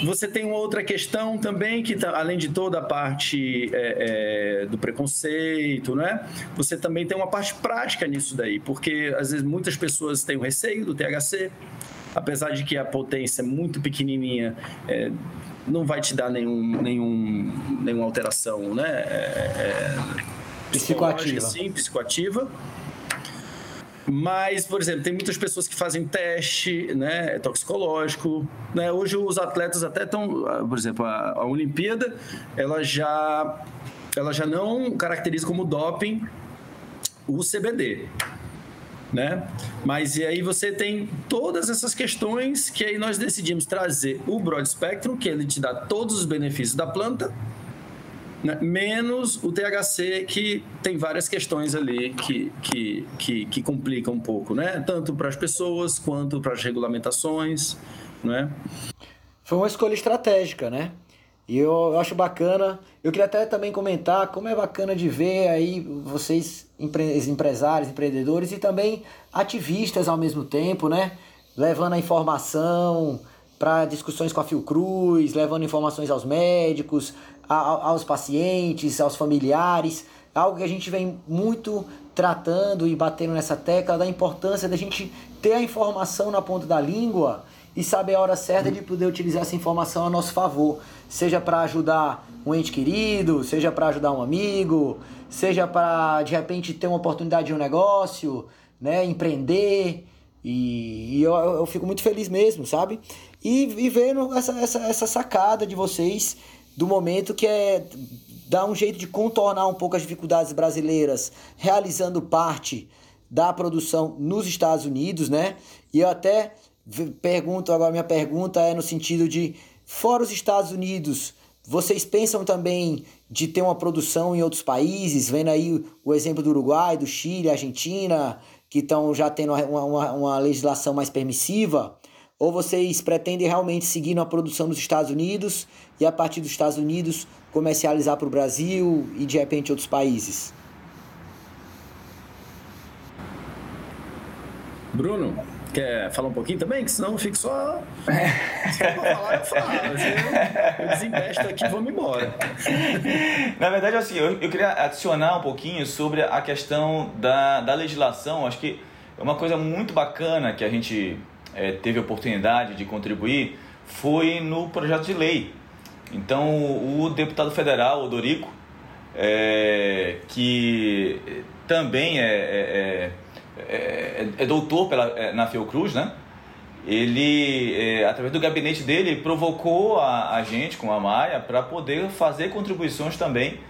Você tem uma outra questão também, que tá, além de toda a parte é, é, do preconceito, né? Você também tem uma parte prática nisso daí, porque às vezes muitas pessoas têm o receio do THC, apesar de que a potência é muito pequenininha, é, não vai te dar nenhum, nenhum, nenhuma alteração, né? É, é psicoativa. Sim, psicoativa. Mas, por exemplo, tem muitas pessoas que fazem teste né, toxicológico. Né? Hoje os atletas até estão, por exemplo, a, a Olimpíada, ela já, ela já não caracteriza como doping o CBD. Né? Mas e aí você tem todas essas questões que aí nós decidimos trazer o Broad Spectrum, que ele te dá todos os benefícios da planta, né? menos o THC, que tem várias questões ali que, que, que, que complicam um pouco, né? Tanto para as pessoas quanto para as regulamentações, né? Foi uma escolha estratégica, né? E eu acho bacana. Eu queria até também comentar como é bacana de ver aí vocês, empresários, empreendedores e também ativistas ao mesmo tempo, né? Levando a informação para discussões com a Fiocruz, levando informações aos médicos, a, aos pacientes, aos familiares, algo que a gente vem muito tratando e batendo nessa tecla da importância da gente ter a informação na ponta da língua e saber a hora certa de poder utilizar essa informação a nosso favor, seja para ajudar um ente querido, seja para ajudar um amigo, seja para de repente ter uma oportunidade de um negócio, né, empreender. E, e eu, eu fico muito feliz mesmo, sabe? E, e vendo essa, essa, essa sacada de vocês do momento que é dar um jeito de contornar um pouco as dificuldades brasileiras, realizando parte da produção nos Estados Unidos, né? E eu até pergunto agora minha pergunta é no sentido de fora os Estados Unidos, vocês pensam também de ter uma produção em outros países, vendo aí o exemplo do Uruguai, do Chile, Argentina, que estão já tendo uma, uma, uma legislação mais permissiva? Ou vocês pretendem realmente seguir na produção dos Estados Unidos e a partir dos Estados Unidos comercializar para o Brasil e de repente outros países? Bruno, quer falar um pouquinho também? Que senão eu fico só. Se for falar, eu falo. Eu, eu desinvesto aqui e vou me embora. Na verdade, assim, eu, eu queria adicionar um pouquinho sobre a questão da, da legislação. Acho que é uma coisa muito bacana que a gente é, teve a oportunidade de contribuir foi no projeto de lei. Então, o deputado federal, Odorico, é, que também é, é, é, é, é doutor pela, é, na Fiocruz, né? ele, através do gabinete dele, provocou a, a gente, com a Maia, para poder fazer contribuições também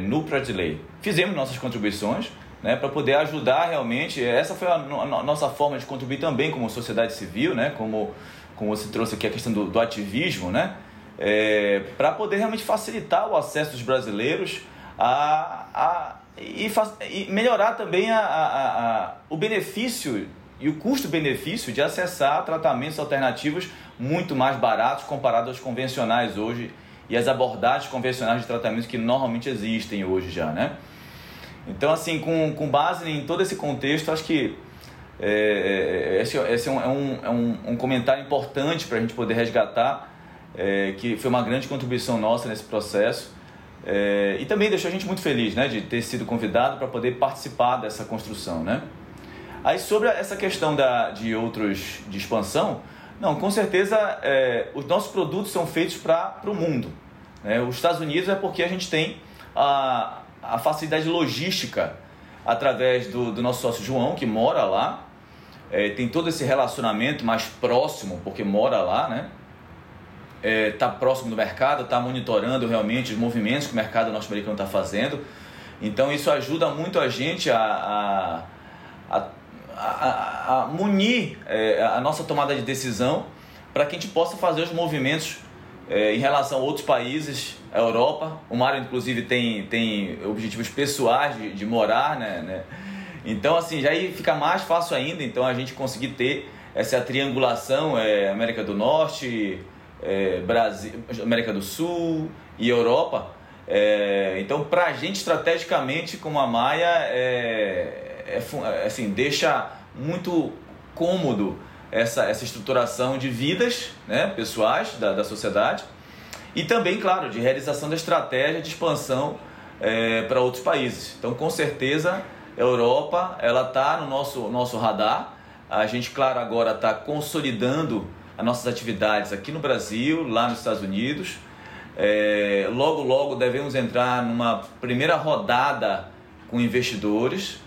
no projeto de lei. Fizemos nossas contribuições, né, para poder ajudar realmente. Essa foi a, a, nossa forma de contribuir também como sociedade civil, né, como, como você trouxe aqui a questão do, do ativismo, né, é, para poder realmente facilitar o acesso dos brasileiros a, a, e, e melhorar também a, a, a, o benefício e o custo-benefício de acessar tratamentos alternativos muito mais baratos comparados aos convencionais hoje e as abordagens convencionais de tratamento que normalmente existem hoje já, né? Então, assim, com, com base em todo esse contexto, acho que é, é esse, esse é, um, é, um, é um, um comentário importante para a gente poder resgatar, é, que foi uma grande contribuição nossa nesse processo. É, e também deixou a gente muito feliz né, de ter sido convidado para poder participar dessa construção. Né? Aí, sobre essa questão da, de outros de expansão, Não, com certeza é, os nossos produtos são feitos para o mundo. Né? Os Estados Unidos é porque a gente tem a, a facilidade logística através do, do nosso sócio João, que mora lá, é, tem todo esse relacionamento mais próximo, porque mora lá, né? Está é, tá próximo do mercado, está monitorando realmente os movimentos que o mercado norte-americano está fazendo. Então isso ajuda muito a gente a, a, a, a, munir é, a nossa tomada de decisão para que a gente possa fazer os movimentos é, em relação a outros países, a Europa. O Mário, inclusive, tem, tem objetivos pessoais de, de morar, né, né? Então, assim, já aí fica mais fácil ainda, então, a gente conseguir ter essa triangulação é, América do Norte, é, Brasil, América do Sul e Europa. É, então, para a gente, estrategicamente, como a Maia, é, é, é, assim, deixa muito cômodo essa, essa estruturação de vidas né, pessoais da, da sociedade e também, claro, de realização da estratégia de expansão é, para outros países. Então, com certeza, a Europa ela está no nosso, nosso radar. A gente, claro, agora está consolidando as nossas atividades aqui no Brasil, lá nos Estados Unidos. É, logo, logo devemos entrar numa primeira rodada com investidores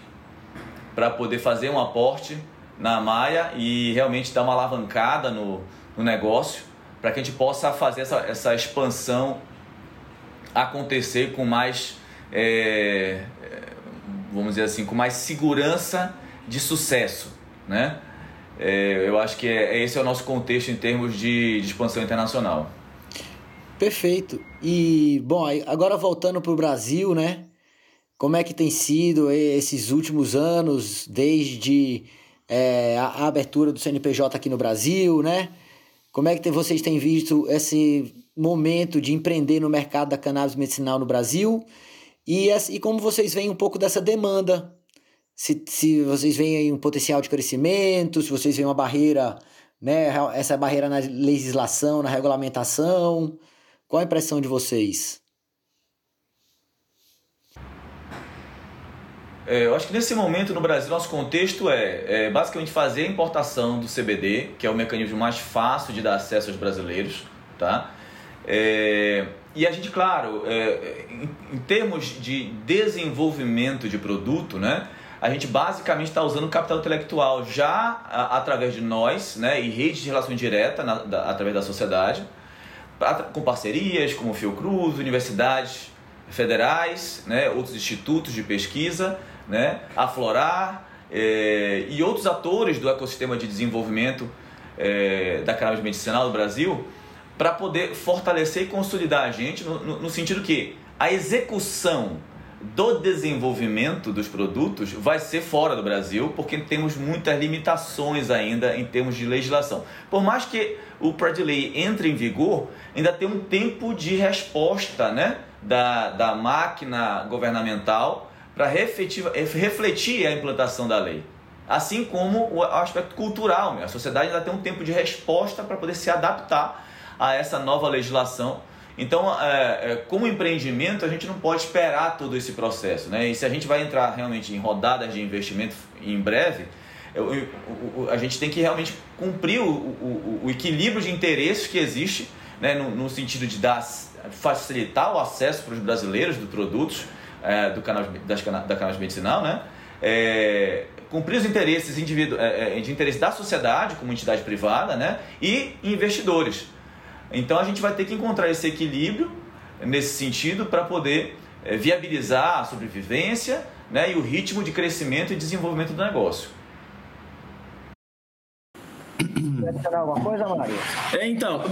para poder fazer um aporte na Maia e realmente dar uma alavancada no, no negócio para que a gente possa fazer essa, essa expansão acontecer com mais, é, vamos dizer assim, com mais segurança de sucesso, né? É, eu acho que é, esse é o nosso contexto em termos de, de expansão internacional. Perfeito. E, bom, agora voltando para o Brasil, né? Como é que tem sido esses últimos anos, desde é, a, a, abertura do CNPJ aqui no Brasil, né? Como é que vocês têm visto esse momento de empreender no mercado da cannabis medicinal no Brasil? E, e como vocês veem um pouco dessa demanda? Se, se vocês veem aí um potencial de crescimento, se vocês veem uma barreira, né? Essa barreira na legislação, na regulamentação. Qual a impressão de vocês? É, eu acho que nesse momento no Brasil nosso contexto é, é, basicamente fazer a importação do CBD, que é o mecanismo mais fácil de dar acesso aos brasileiros, tá? É, e a gente, claro, é, em, em, termos de desenvolvimento de produto, né? A gente basicamente está usando capital intelectual já a, através de nós, né? E redes de relação direta na, da, através da sociedade, pra, com parcerias como Fiocruz, universidades federais, né? Outros institutos de pesquisa né, aflorar é, e outros atores do ecossistema de desenvolvimento é, da cannabis medicinal do Brasil para poder fortalecer e consolidar a gente no, no, no sentido que a execução do desenvolvimento dos produtos vai ser fora do Brasil, porque temos muitas limitações ainda em termos de legislação. Por mais que o Pride Lei entre em vigor, ainda tem um tempo de resposta né, da, da máquina governamental para refletir a implantação da lei. Assim como o aspecto cultural, a sociedade ainda tem um tempo de resposta para poder se adaptar a essa nova legislação. Então, é, é, como empreendimento, a gente não pode esperar todo esse processo. Né? E se a gente vai entrar realmente em rodadas de investimento em breve, a gente tem que realmente cumprir o, o, o equilíbrio de interesses que existe né? no, no sentido de dar, facilitar o acesso para os brasileiros dos produtos é, do canal, das, da canal medicinal, né? É, cumprir os interesses individu é, de interesse da sociedade como entidade privada, né? E investidores. Então a gente vai ter que encontrar esse equilíbrio nesse sentido para poder é, viabilizar a sobrevivência né, e o ritmo de crescimento e desenvolvimento do negócio. Quer adicionar alguma coisa, Mário? É, então,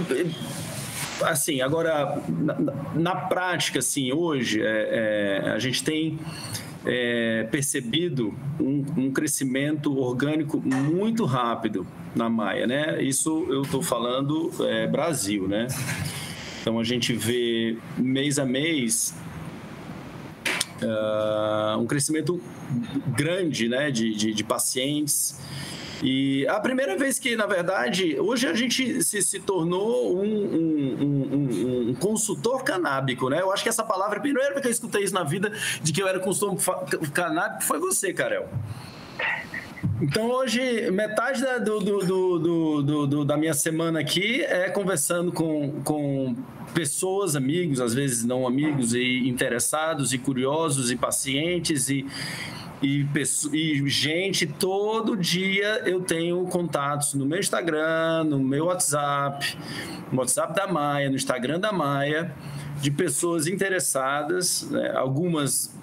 assim, agora, na, na prática, assim, hoje, é, é, a gente tem é, percebido um, um, crescimento orgânico muito rápido na Maia, né? Isso eu estou falando é, Brasil, né? Então, a gente vê mês a mês uh, um crescimento grande, né, de, de, de pacientes, e a primeira vez que, na verdade, hoje a gente se, se tornou um, um, um, um, consultor canábico, né? Eu acho que essa palavra, a primeira vez que eu escutei isso na vida, de que eu era consultor canábico, foi você, Karel. Então hoje, metade da, do, do, do, da minha semana aqui é conversando com, com pessoas, amigos, às vezes não amigos, e interessados, e curiosos, e pacientes, e, e, e gente, todo dia eu tenho contatos no meu Instagram, no meu WhatsApp, no WhatsApp da Maia, no Instagram da Maia, de pessoas interessadas, né? algumas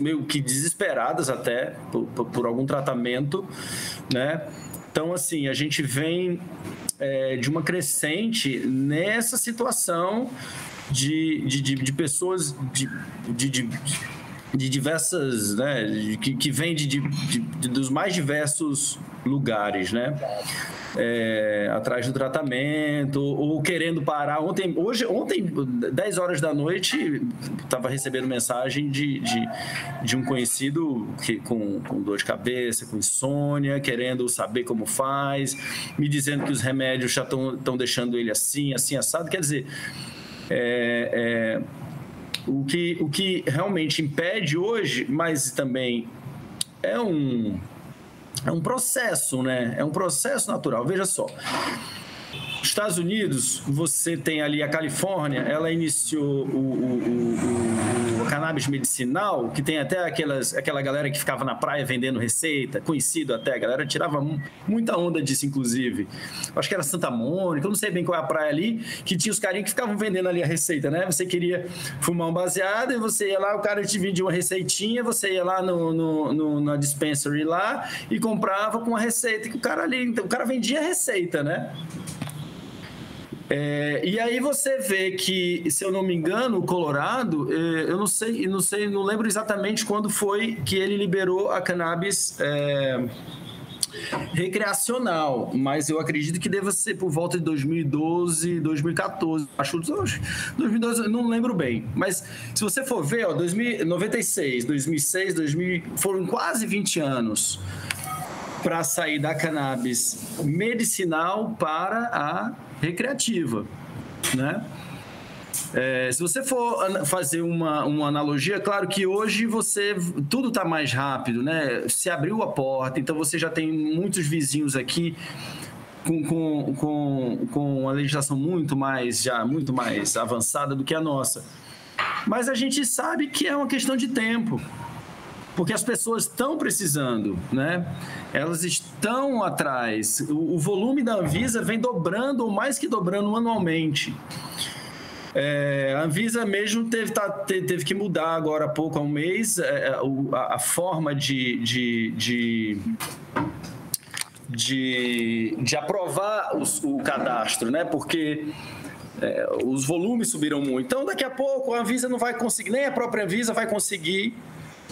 meio que desesperadas até por, por, algum tratamento, né? Então, assim, a gente vem é, de uma crescente nessa situação de, de, de, de pessoas de, de, de, de diversas, né, que, que vem de, de, de, dos mais diversos lugares, né? É, atrás do tratamento ou querendo parar. Ontem, hoje, ontem, 10 horas da noite, estava recebendo mensagem de, de, de, um conhecido que, com, com dor de cabeça, com insônia, querendo saber como faz, me dizendo que os remédios já estão deixando ele assim, assim, assado. Quer dizer, é, é o que, o que realmente impede hoje, mas também é um, é um processo, né? É um processo natural. Veja só. Estados Unidos, você tem ali a Califórnia, ela iniciou o, o, o, o, cannabis medicinal, que tem até aquelas, aquela galera que ficava na praia vendendo receita, conhecido até, a galera tirava muita onda disso, inclusive. Acho que era Santa Mônica, eu não sei bem qual é a praia ali, que tinha os carinhos que ficavam vendendo ali a receita, né? Você queria fumar um baseado e você ia lá, o cara te vendia uma receitinha, você ia lá no, no, no na dispensary lá e comprava com a receita que o cara ali, então, o cara vendia a receita, né? É, e aí você vê que, se eu não me engano, o Colorado, é, eu não sei, não sei, não lembro exatamente quando foi que ele liberou a cannabis é, recreacional, mas eu acredito que deva ser por volta de 2012, 2014, acho 2012, não lembro bem. Mas se você for ver, ó, 2096, 2006, 2000, foram quase 20 anos para sair da cannabis medicinal para a recreativa, né? É, se você for fazer uma, uma analogia, claro que hoje você tudo está mais rápido, né? Se abriu a porta, então você já tem muitos vizinhos aqui com, com, com, com a legislação muito mais já muito mais avançada do que a nossa. Mas a gente sabe que é uma questão de tempo porque as pessoas estão precisando, né? Elas estão atrás. O, o, volume da Anvisa vem dobrando ou mais que dobrando anualmente. É, a Anvisa mesmo teve, tá, teve que mudar agora há pouco, há um mês, é, é a, a, forma de, de, de de, de aprovar os, o cadastro, né? Porque é, os volumes subiram muito. Então, daqui a pouco a Anvisa não vai conseguir, nem a própria Anvisa vai conseguir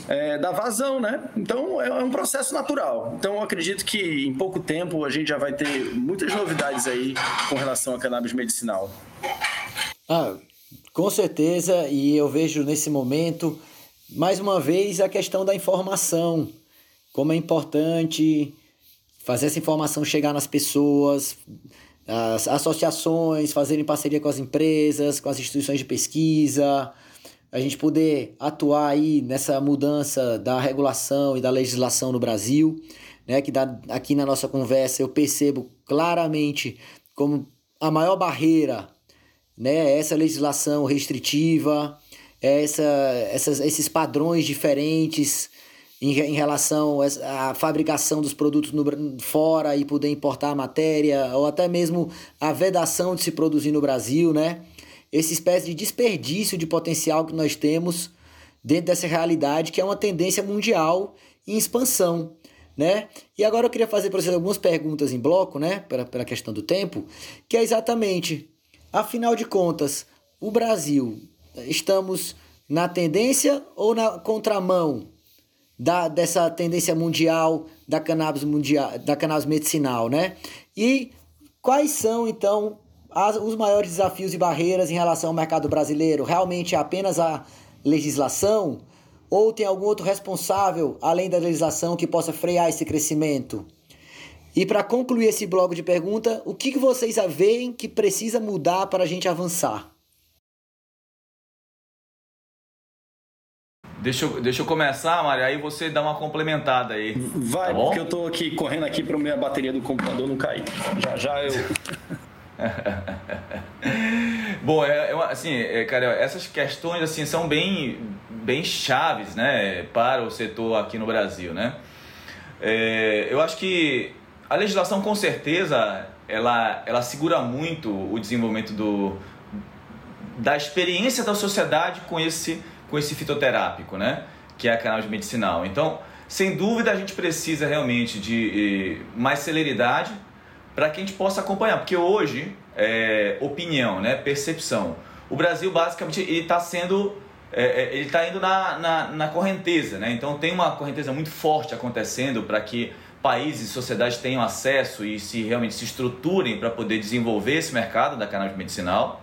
é, vazão, né? Então é, é um processo natural. Então eu acredito que em pouco tempo a gente já vai ter muitas novidades aí com relação a cannabis medicinal. Ah, com certeza, e eu vejo nesse momento, mais uma vez, a questão da informação. Como é importante fazer essa informação chegar nas pessoas, as associações fazerem parceria com as empresas, com as instituições de pesquisa, a gente poder atuar aí nessa mudança da regulação e da legislação no Brasil, né, que dá, aqui na nossa conversa eu percebo claramente como a maior barreira, né, essa legislação restritiva, essa, essas, esses padrões diferentes em, em relação à fabricação dos produtos no, fora e poder importar a matéria, ou até mesmo a vedação de se produzir no Brasil, né? Essa espécie de desperdício de potencial que nós temos dentro dessa realidade que é uma tendência mundial em expansão, né? E agora eu queria fazer para vocês algumas perguntas em bloco, né, pela, pela questão do tempo, que é exatamente, afinal de contas, o Brasil, estamos na tendência ou na contramão da, dessa tendência mundial da cannabis mundial, da cannabis medicinal, né? E quais são então as, os maiores desafios e barreiras em relação ao mercado brasileiro realmente é apenas a legislação? Ou tem algum outro responsável, além da legislação, que possa frear esse crescimento? E para concluir esse bloco de pergunta, o que, que vocês veem que precisa mudar para a gente avançar? Deixa eu, deixa eu começar, Mário, aí você dá uma complementada aí. Vai, tá porque eu tô aqui correndo aqui para minha bateria do computador não cair. Já já eu. Bom, é, é, assim, é, cara, essas questões assim são bem, bem chaves, né, para o setor aqui no Brasil, né? É, eu acho que a legislação com certeza ela, ela segura muito o desenvolvimento do, da experiência da sociedade com esse, com esse fitoterápico, né? Que é a cannabis medicinal. Então, sem dúvida, a gente precisa realmente de eh, mais celeridade para que a gente possa acompanhar, porque hoje, é, opinião, né, percepção, o Brasil basicamente está sendo, é, é, ele está indo na, na, na, correnteza, né? então tem uma correnteza muito forte acontecendo para que países e sociedades tenham acesso e se realmente se estruturem para poder desenvolver esse mercado da cannabis medicinal.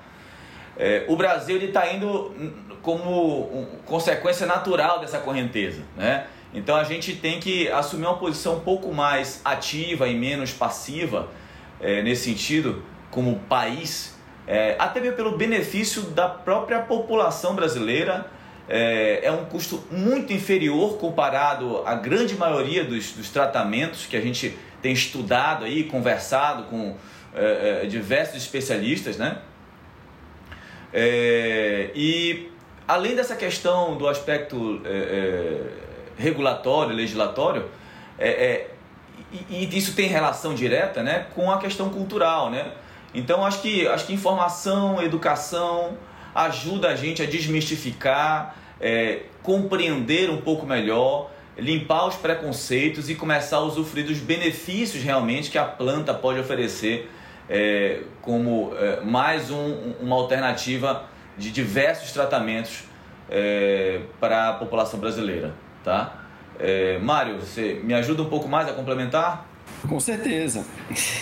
É, o Brasil está indo como consequência natural dessa correnteza, né? Então a gente tem que assumir uma posição um pouco mais ativa e menos passiva é, nesse sentido, como país, é, até mesmo pelo benefício da própria população brasileira. É, é, um custo muito inferior comparado à grande maioria dos, dos tratamentos que a gente tem estudado aí, conversado com é, é, diversos especialistas, né? É, e além dessa questão do aspecto regulatório, legislatório, é, e, e, isso tem relação direta né, com a questão cultural. Né? Então, acho que, acho que informação, educação ajuda a gente a desmistificar, é, compreender um pouco melhor, limpar os preconceitos e começar a usufruir dos benefícios realmente que a planta pode oferecer é, como é, mais um, uma alternativa de diversos tratamentos é, para a população brasileira. Tá? É, Mário, você me ajuda um pouco mais a complementar? Com certeza.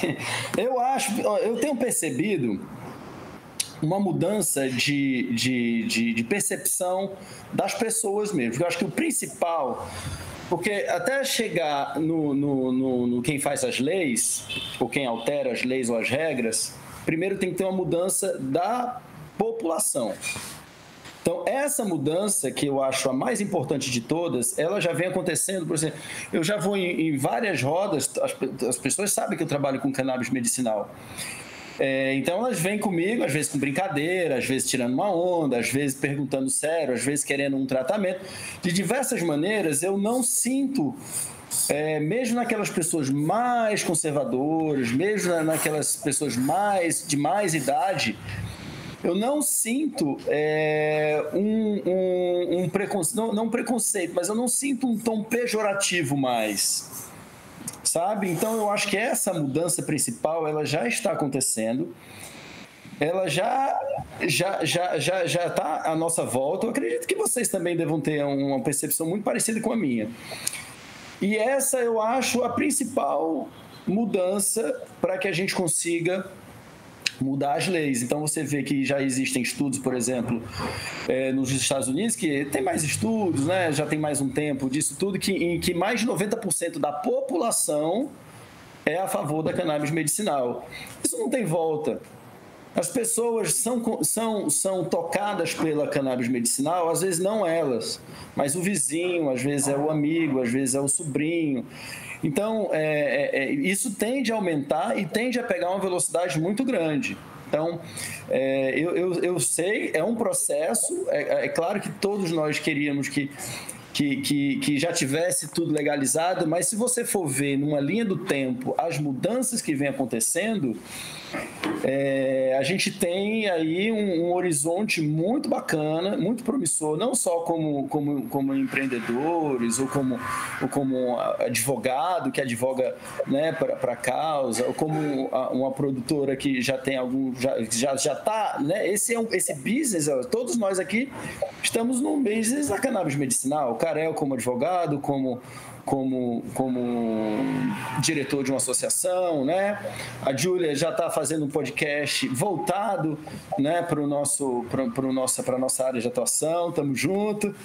Eu acho, eu tenho percebido uma mudança de, de, de, de percepção das pessoas mesmo. Eu acho que o principal porque até chegar no, no, no, no, quem faz as leis, ou quem altera as leis ou as regras, primeiro tem que ter uma mudança da população. Então, essa mudança, que eu acho a mais importante de todas, ela já vem acontecendo, por exemplo, eu já vou em, em várias rodas, as, as, pessoas sabem que eu trabalho com cannabis medicinal. É, então elas vêm comigo, às vezes com brincadeira, às vezes tirando uma onda, às vezes perguntando sério, às vezes querendo um tratamento. De diversas maneiras, eu não sinto é, mesmo naquelas pessoas mais conservadoras, mesmo naquelas pessoas mais de mais idade, eu não sinto é, um, um, um preconceito, não, não preconceito, mas eu não sinto um tom pejorativo mais, sabe? Então eu acho que essa mudança principal ela já está acontecendo, ela já já já já já está à nossa volta. Eu acredito que vocês também devam ter uma percepção muito parecida com a minha. E essa eu acho a principal mudança para que a gente consiga mudar as leis. Então você vê que já existem estudos, por exemplo, é, nos Estados Unidos, que tem mais estudos, né? já tem mais um tempo disso tudo, que, em que mais de 90% da população é a favor da cannabis medicinal. Isso não tem volta. As pessoas são, são, são tocadas pela cannabis medicinal, às vezes não elas, mas o vizinho, às vezes é o amigo, às vezes é o sobrinho. Então, é, é, é, isso tende a aumentar e tende a pegar uma velocidade muito grande. Então, é, eu, eu, eu, sei, é um processo, é, é, claro que todos nós queríamos que, que, que, que, já tivesse tudo legalizado, mas se você for ver numa linha do tempo as mudanças que vem acontecendo, é, a gente tem aí um, um, horizonte muito bacana, muito promissor, não só como, como, como empreendedores ou como, ou como advogado que advoga né, para a causa, ou como uma produtora que já tem algum. já já, já tá, né? Esse, é um, esse business, todos nós aqui estamos num business da cannabis medicinal. Carel como advogado, como como, como diretor de uma associação, né? A Júlia já está fazendo um podcast voltado, né, para nosso, para nossa, nossa área de atuação. Tamo junto.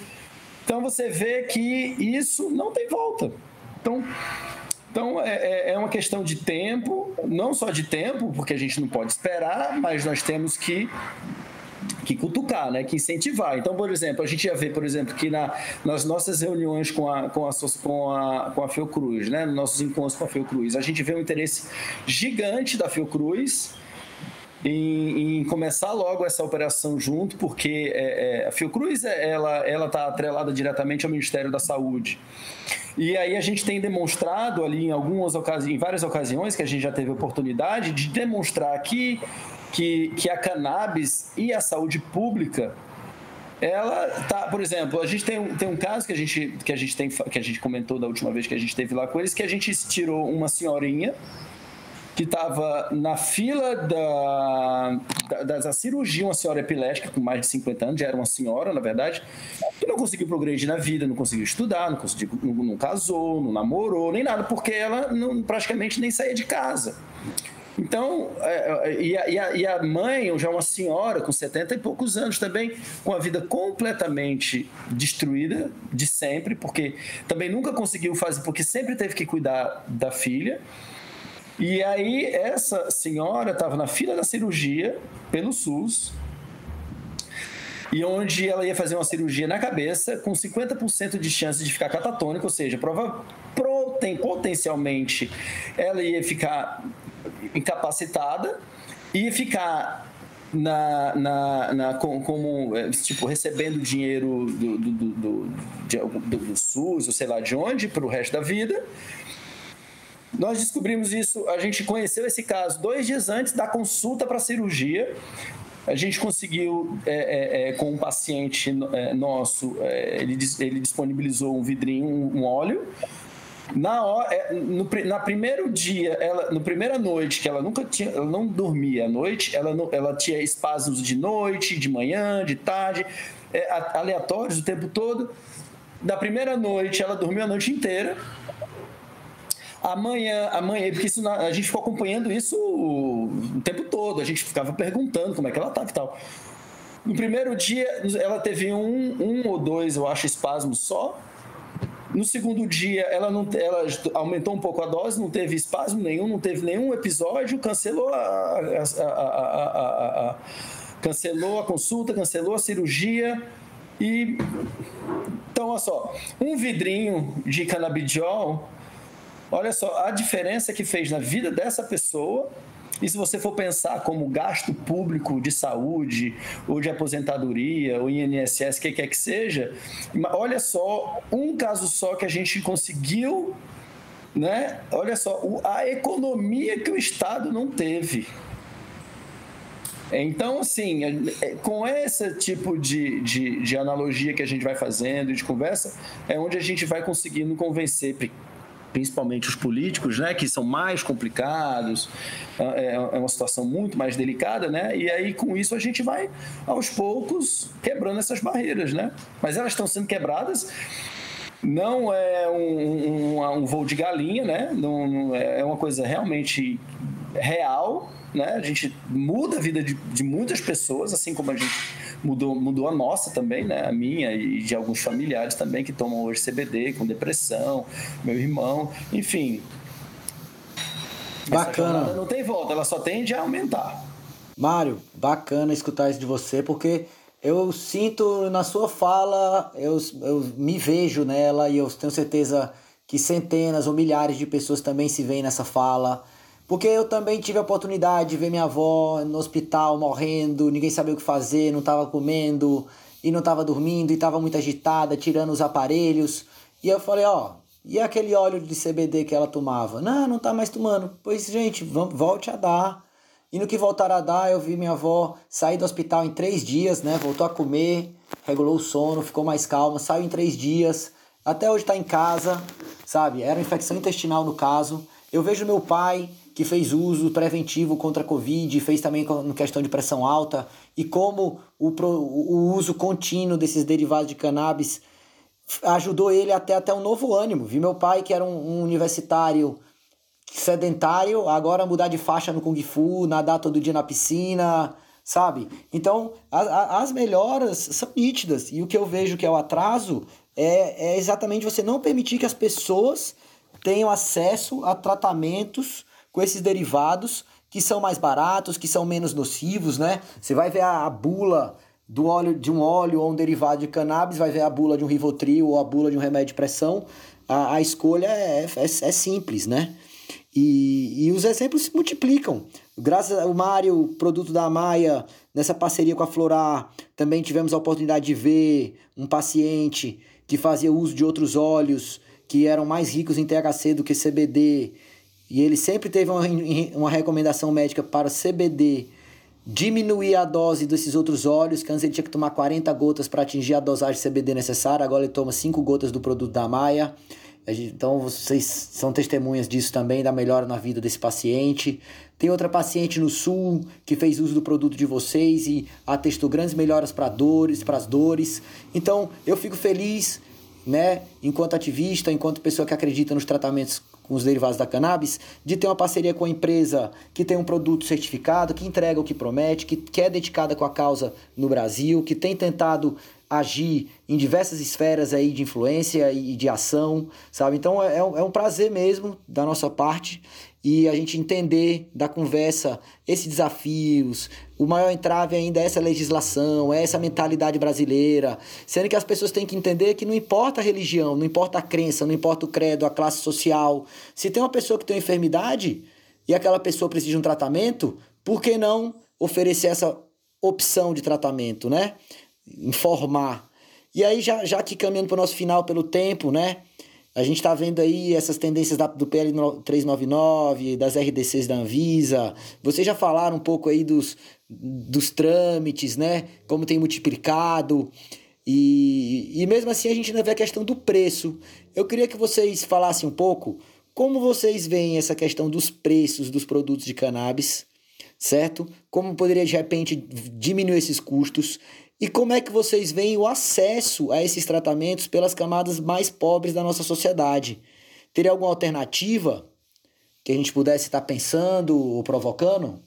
Então você vê que isso não tem volta. Então então é, é, é uma questão de tempo, não só de tempo, porque a gente não pode esperar, mas nós temos que que cutucar, né? Que incentivar. Então, por exemplo, a gente ia ver, por exemplo, que na, nas nossas reuniões com a, com a, com a, com a Fiocruz, né? Nos nossos encontros com a Fiocruz, a gente vê um interesse gigante da Fiocruz em, em, começar logo essa operação junto, porque é, é, a Fiocruz é, ela está atrelada diretamente ao Ministério da Saúde. E aí a gente tem demonstrado ali em algumas ocasiões, em várias ocasiões que a gente já teve oportunidade de demonstrar que, que, que a cannabis e a saúde pública ela tá, por exemplo, a gente tem, tem um caso que a gente que a gente tem que a gente comentou da última vez que a gente esteve lá com eles que a gente tirou uma senhorinha que estava na fila da, da, da, cirurgia, uma senhora epilética com mais de 50 anos, já era uma senhora, na verdade, que não conseguiu progredir na vida, não conseguiu estudar, não, conseguiu, não, não casou, não namorou, nem nada, porque ela não, praticamente nem saía de casa. Então, é, é, e a, e, a, e a, mãe, já uma senhora com 70 e poucos anos também, com a vida completamente destruída de sempre, porque também nunca conseguiu fazer, porque sempre teve que cuidar da filha. E aí, essa senhora estava na fila da cirurgia pelo SUS, e onde ela ia fazer uma cirurgia na cabeça com 50% de chance de ficar catatônica, ou seja, prova, tem, potencialmente ela ia ficar incapacitada, ia ficar na, na, na, como tipo recebendo dinheiro do, do, do, do, do, SUS ou sei lá de onde para o resto da vida nós descobrimos isso, a gente conheceu esse caso dois dias antes da consulta para cirurgia. A gente conseguiu, é, é, é, com um paciente é, nosso, é, ele, ele disponibilizou um vidrinho, um óleo. Na, hora, é, no, na primeiro dia, ela, no primeira noite, que ela nunca tinha, ela não dormia à noite, ela, não, ela tinha espasmos de noite, de manhã, de tarde, aleatórios o tempo todo. Na primeira noite, ela dormiu a noite inteira Amanhã, amanhã, porque isso, a gente ficou acompanhando isso o tempo todo, a gente ficava perguntando como é que ela estava e tal. No primeiro dia, ela teve um, um ou dois, eu acho, espasmos só. No segundo dia, ela, não, ela aumentou um pouco a dose, não teve espasmo nenhum, não teve nenhum episódio, cancelou a, a, a, a cancelou a consulta, cancelou a cirurgia e então olha só, um vidrinho de canabidiol Olha só a diferença que fez na vida dessa pessoa. E se você for pensar como gasto público de saúde, ou de aposentadoria, ou INSS, o que quer que seja, olha só, um caso só que a gente conseguiu, né? Olha só, a economia que o Estado não teve. Então, assim, é, com esse tipo de, de, de analogia que a gente vai fazendo, de conversa, é onde a gente vai conseguindo convencer principalmente os políticos, né, que são mais complicados, é, é uma situação muito mais delicada, né, e aí com isso a gente vai aos poucos quebrando essas barreiras, né, mas elas estão sendo quebradas não é um, um, um voo de galinha, né? Não, não é, é uma coisa realmente real, né? A gente muda a vida de, de muitas pessoas, assim como a gente mudou, mudou a nossa também, né? A minha e de alguns familiares também que tomam hoje CBD com depressão, meu irmão, enfim. Bacana. não tem volta, ela só tende a aumentar. Mário, bacana escutar isso de você, porque eu sinto na sua fala, eu, eu me vejo nela e eu tenho certeza que centenas ou milhares de pessoas também se veem nessa fala. Porque eu também tive a oportunidade de ver minha avó no hospital morrendo, ninguém sabia o que fazer, não estava comendo e não estava dormindo e estava muito agitada, tirando os aparelhos. E eu falei, ó, e aquele óleo de CBD que ela tomava? Não, não tá mais tomando. Pois, gente, volte a dar. E no que voltar a dar, eu vi minha avó sair do hospital em três dias, né? Voltou a comer, regulou o sono, ficou mais calma, saiu em três dias. Até hoje está em casa, sabe? Era infecção intestinal no caso. Eu vejo meu pai que fez uso preventivo contra a Covid, fez também com questão de pressão alta, e como o, o uso contínuo desses derivados de cannabis ajudou ele até, até um novo ânimo. Vi meu pai, que era um, um universitário sedentário, agora mudar de faixa no Kung Fu, nadar todo dia na piscina, sabe? Então, a, a, as melhoras são nítidas. E o que eu vejo que é o atraso é, é exatamente você não permitir que as pessoas tenham acesso a tratamentos com esses derivados que são mais baratos, que são menos nocivos, né? Você vai ver a, a bula do óleo de um óleo ou um derivado de cannabis, vai ver a bula de um Rivotril ou a bula de um remédio de pressão. A, a escolha é, é, é simples, né? E, e os exemplos se multiplicam. Graças ao Mário, produto da Maia, nessa parceria com a Florar, também tivemos a oportunidade de ver um paciente que fazia uso de outros óleos que eram mais ricos em THC do que CBD. E ele sempre teve uma, uma recomendação médica para CBD diminuir a dose desses outros óleos, que antes ele tinha que tomar 40 gotas para atingir a dosagem CBD necessária, agora ele toma 5 gotas do produto da Maia. Então vocês são testemunhas disso também, da melhora na vida desse paciente. Tem outra paciente no sul que fez uso do produto de vocês e atestou grandes melhoras para dores, para as dores. Então eu fico feliz, né, enquanto ativista, enquanto pessoa que acredita nos tratamentos com os derivados da cannabis, de ter uma parceria com a empresa que tem um produto certificado, que entrega o que promete, que, que é dedicada com a causa no Brasil, que tem tentado agir em diversas esferas aí de influência e de ação, sabe? Então é, é um prazer mesmo da nossa parte e a gente entender da conversa esses desafios. O maior entrave ainda é essa legislação, é essa mentalidade brasileira, sendo que as pessoas têm que entender que não importa a religião, não importa a crença, não importa o credo, a classe social. Se tem uma pessoa que tem uma enfermidade e aquela pessoa precisa de um tratamento, por que não oferecer essa opção de tratamento, né? Informar. E aí, já, já que caminhando para o nosso final pelo tempo, né? A gente está vendo aí essas tendências da, do PL 399, das RDCs da Anvisa. Vocês já falaram um pouco aí dos, dos trâmites, né? Como tem multiplicado. E, e mesmo assim a gente ainda vê a questão do preço. Eu queria que vocês falassem um pouco como vocês veem essa questão dos preços dos produtos de cannabis, certo? Como poderia de repente diminuir esses custos e como é que vocês veem o acesso a esses tratamentos pelas camadas mais pobres da nossa sociedade? Teria alguma alternativa que a gente pudesse estar pensando ou provocando?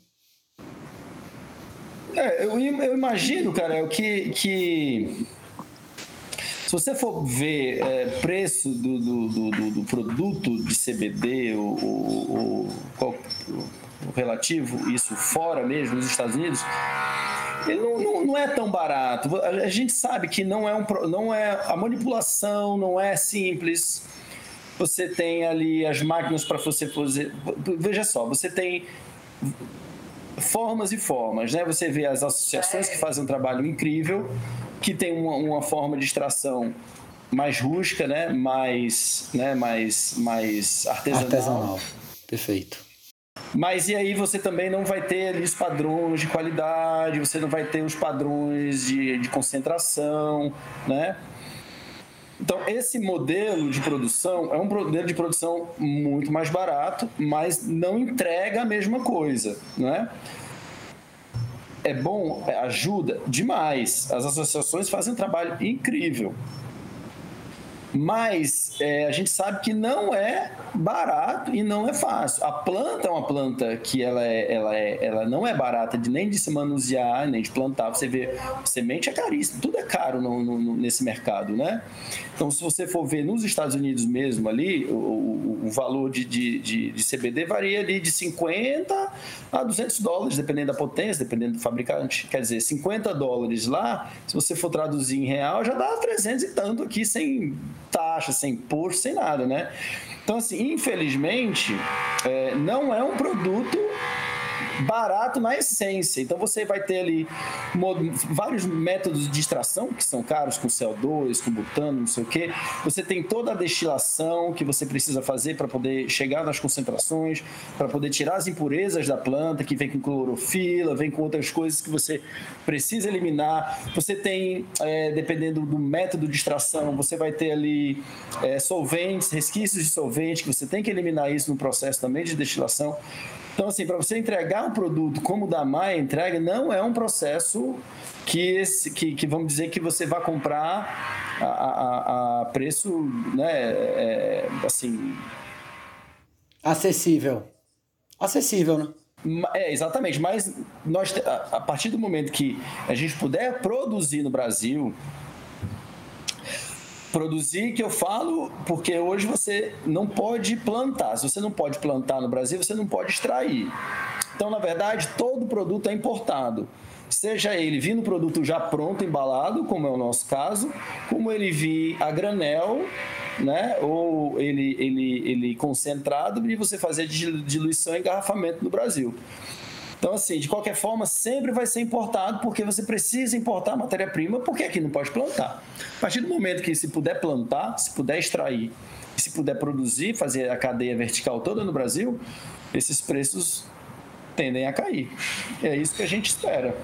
É, eu, eu, imagino, cara, que, que se você for ver é, preço do, do, do, do, produto de CBD, o, o, o, o relativo, isso fora mesmo, nos Estados Unidos, ele não, não, não, é tão barato. A gente sabe que não é, um, não é a manipulação não é simples. Você tem ali as máquinas para você fazer. Veja só, você tem formas e formas, né? Você vê as associações que fazem um trabalho incrível, que tem uma, uma forma de extração mais rústica, né? Mais, né? Mais, mais artesanal. Artesanal, perfeito. Mas e aí você também não vai ter ali os padrões de qualidade, você não vai ter os padrões de, de concentração, né? Então, esse modelo de produção é um modelo de produção muito mais barato, mas não entrega a mesma coisa, né? É bom, ajuda demais. As associações fazem um trabalho incrível. Mas é, a gente sabe que não é barato e não é fácil. A planta é uma planta que ela, é, ela, é, ela não é barata de, nem de se manusear, nem de plantar. Você vê, semente é caríssimo, tudo é caro no, no, nesse mercado, né? Então, se você for ver nos Estados Unidos mesmo ali, o, o, o valor de, de, de, de, CBD varia ali de 50 a 200 dólares, dependendo da potência, dependendo do fabricante. Quer dizer, 50 dólares lá, se você for traduzir em real, já dá 300 e tanto aqui sem taxa, sem imposto, sem nada, né? Então, assim, infelizmente, é, não é um produto barato na essência. Então você vai ter ali vários métodos de extração que são caros, com CO2, com butano, não sei o quê. Você tem toda a destilação que você precisa fazer para poder chegar nas concentrações, para poder tirar as impurezas da planta, que vem com clorofila, vem com outras coisas que você precisa eliminar. Você tem, é, dependendo do método de extração, você vai ter ali é, solventes, resquícios de solvente, que você tem que eliminar isso no processo também de destilação. Então, assim, para você entregar um produto como o da Maia entrega, não é um processo que, esse, que, que vamos dizer que você vai comprar a, a, a preço, né, é, assim... Acessível. Acessível, né? É, exatamente, mas nós, a partir do momento que a gente puder produzir no Brasil, Produzir que eu falo porque hoje você não pode plantar. Se você não pode plantar no Brasil, você não pode extrair. Então, na verdade, todo produto é importado. seja ele vir no produto já pronto, embalado, como é o nosso caso, como ele vir a granel, né? ou ele, ele, ele concentrado e você fazer diluição e engarrafamento no Brasil. Então, assim, de qualquer forma, sempre vai ser importado, porque você precisa importar matéria-prima, porque aqui não pode plantar. A partir do momento que se puder plantar, se puder extrair, se puder produzir, fazer a cadeia vertical toda no Brasil, esses preços tendem a cair. É isso que a gente espera.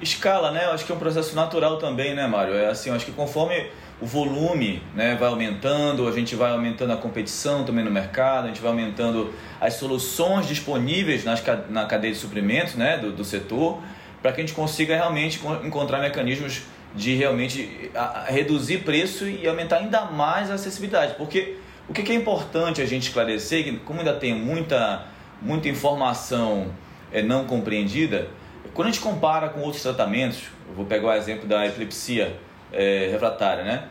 Escala, né? Acho que é um processo natural também, né, Mário? É assim, acho que conforme o volume né, vai aumentando, a gente vai aumentando a competição também no mercado, a gente vai aumentando as soluções disponíveis nas, na cadeia de suprimentos né, do, do setor, para que a gente consiga realmente encontrar mecanismos de realmente reduzir preço e aumentar ainda mais a acessibilidade. Porque o que é importante a gente esclarecer, que como ainda tem muita, muita informação é, não compreendida, quando a gente compara com outros tratamentos, eu vou pegar o exemplo da epilepsia é, refratária, né?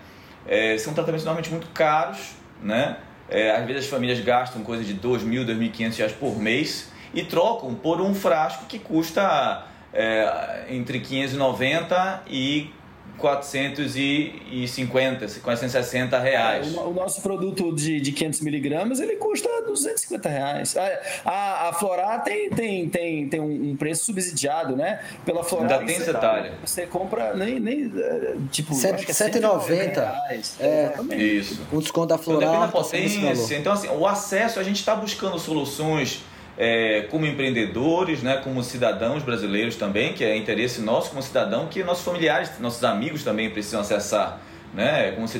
É, são tratamentos normalmente muito caros, né? É, às vezes as famílias gastam coisa de 2.000, 2.500 reais por mês e trocam por um frasco que custa é, entre 590 e 450, 460 reais. É, o, o, nosso produto de, de 500 miligramas ele custa 250 reais. A, a, a Florar tem, tem, tem, tem um preço subsidiado, né? Pela Florar. Ainda tem esse detalhe. Você compra nem, nem é, tipo, Cento, é 190. Reais. É, Exatamente. Isso. Com desconto da Florar. Então, da potência. Então, assim, o acesso, a gente está buscando soluções é, como empreendedores, né, como cidadãos brasileiros também, que é interesse nosso como cidadão, que nossos familiares, nossos amigos também precisam acessar. Né? Como você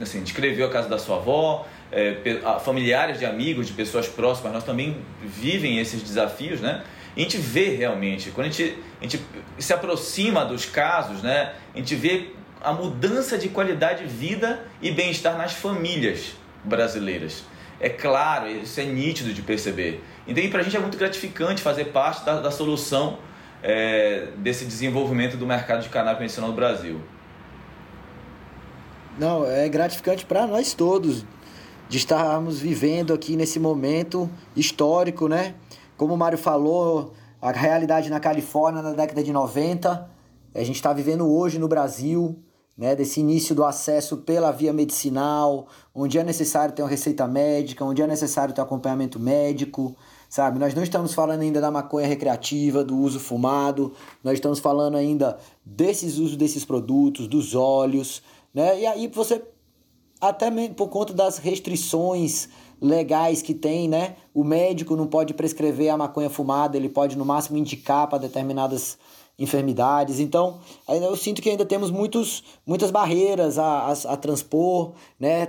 assim, descreveu a casa da sua avó, é, familiares de amigos, de pessoas próximas, nós também vivem esses desafios, né? E a gente vê realmente, quando a gente, a gente se aproxima dos casos, né? A gente vê a mudança de qualidade de vida e bem-estar nas famílias brasileiras. É claro, isso é nítido de perceber. Então, para a gente é muito gratificante fazer parte da, da solução é, desse desenvolvimento do mercado de cannabis medicinal no Brasil. Não, é gratificante para nós todos de estarmos vivendo aqui nesse momento histórico, né? Como o Mário falou, a realidade na Califórnia na década de 90, a gente está vivendo hoje no Brasil né, desse início do acesso pela via medicinal, onde é necessário ter uma receita médica, onde é necessário ter acompanhamento médico, sabe? Nós não estamos falando ainda da maconha recreativa, do uso fumado, nós estamos falando ainda desses usos desses produtos, dos óleos, né? E aí você até por conta das restrições legais que tem, né? O médico não pode prescrever a maconha fumada, ele pode no máximo indicar para determinadas enfermidades. Então, eu sinto que ainda temos muitos, muitas barreiras a, a, a transpor, né?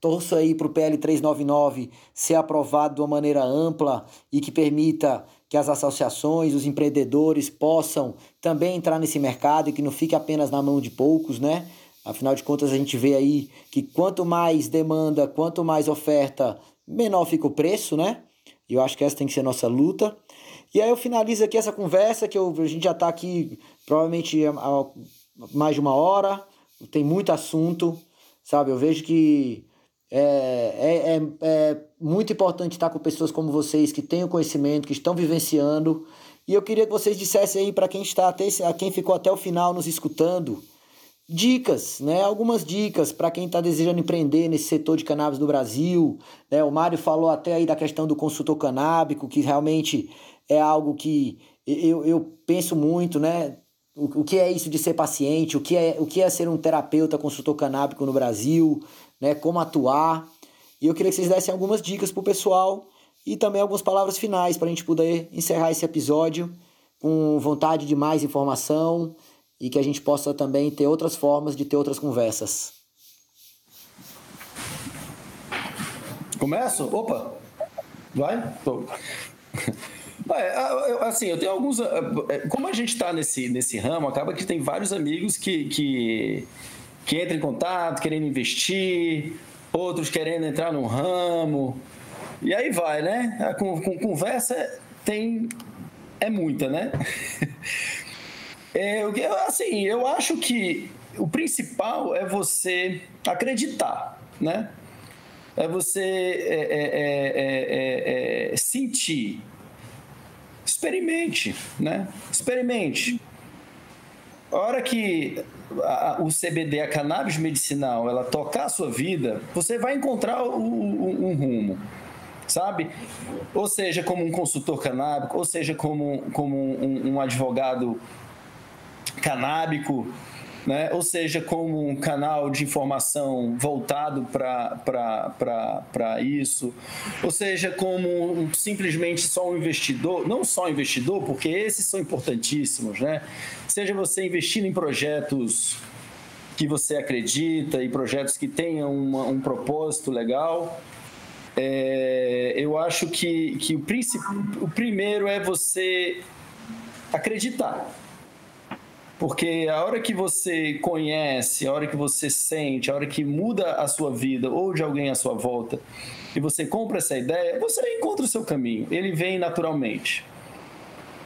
Torço aí para o PL 399 ser aprovado de uma maneira ampla e que permita que as associações, os empreendedores possam também entrar nesse mercado e que não fique apenas na mão de poucos, né? Afinal de contas, a gente vê aí que quanto mais demanda, quanto mais oferta, menor fica o preço, né? E eu acho que essa tem que ser nossa luta. E aí eu finalizo aqui essa conversa, que eu, a gente já está aqui provavelmente há mais de uma hora, tem muito assunto, sabe? Eu vejo que é, é, é, é muito importante estar com pessoas como vocês, que têm o conhecimento, que estão vivenciando. E eu queria que vocês dissessem aí para quem está até quem ficou até o final nos escutando, dicas, né? Algumas dicas para quem está desejando empreender nesse setor de cannabis do Brasil. Né? O Mário falou até aí da questão do consultor canábico, que realmente é algo que eu, eu penso muito, né? O, o que é isso de ser paciente, o que é, o que é ser um terapeuta consultor canábico no Brasil, né? Como atuar. E eu queria que vocês dessem algumas dicas para o pessoal e também algumas palavras finais para a gente poder encerrar esse episódio com vontade de mais informação e que a gente possa também ter outras formas de ter outras conversas. Começo? Opa! Vai? Tô. Assim, eu tenho alguns. É, como a gente está nesse, nesse ramo, acaba que tem vários amigos que, que, que entram em contato, querendo investir, outros querendo entrar no ramo. E aí vai, né? Com, com conversa tem. É muita, né? É, assim, eu acho que o principal é você acreditar, né? É você é, é, é, é sentir experimente, né? Experimente. A hora que a, o CBD, a cannabis medicinal, ela tocar a sua vida, você vai encontrar o, o, um rumo, sabe? Ou seja, como um consultor canábico, ou seja, como, como um, um advogado canábico, né? ou seja, como um canal de informação voltado para isso, ou seja, como um, simplesmente só um investidor, não só investidor, porque esses são importantíssimos, né? seja você investindo em projetos que você acredita e projetos que tenham uma, um propósito legal, é, eu acho que, que o, o primeiro é você acreditar porque a hora que você conhece, a hora que você sente, a hora que muda a sua vida ou de alguém à sua volta, e você compra essa ideia, você encontra o seu caminho. Ele vem naturalmente.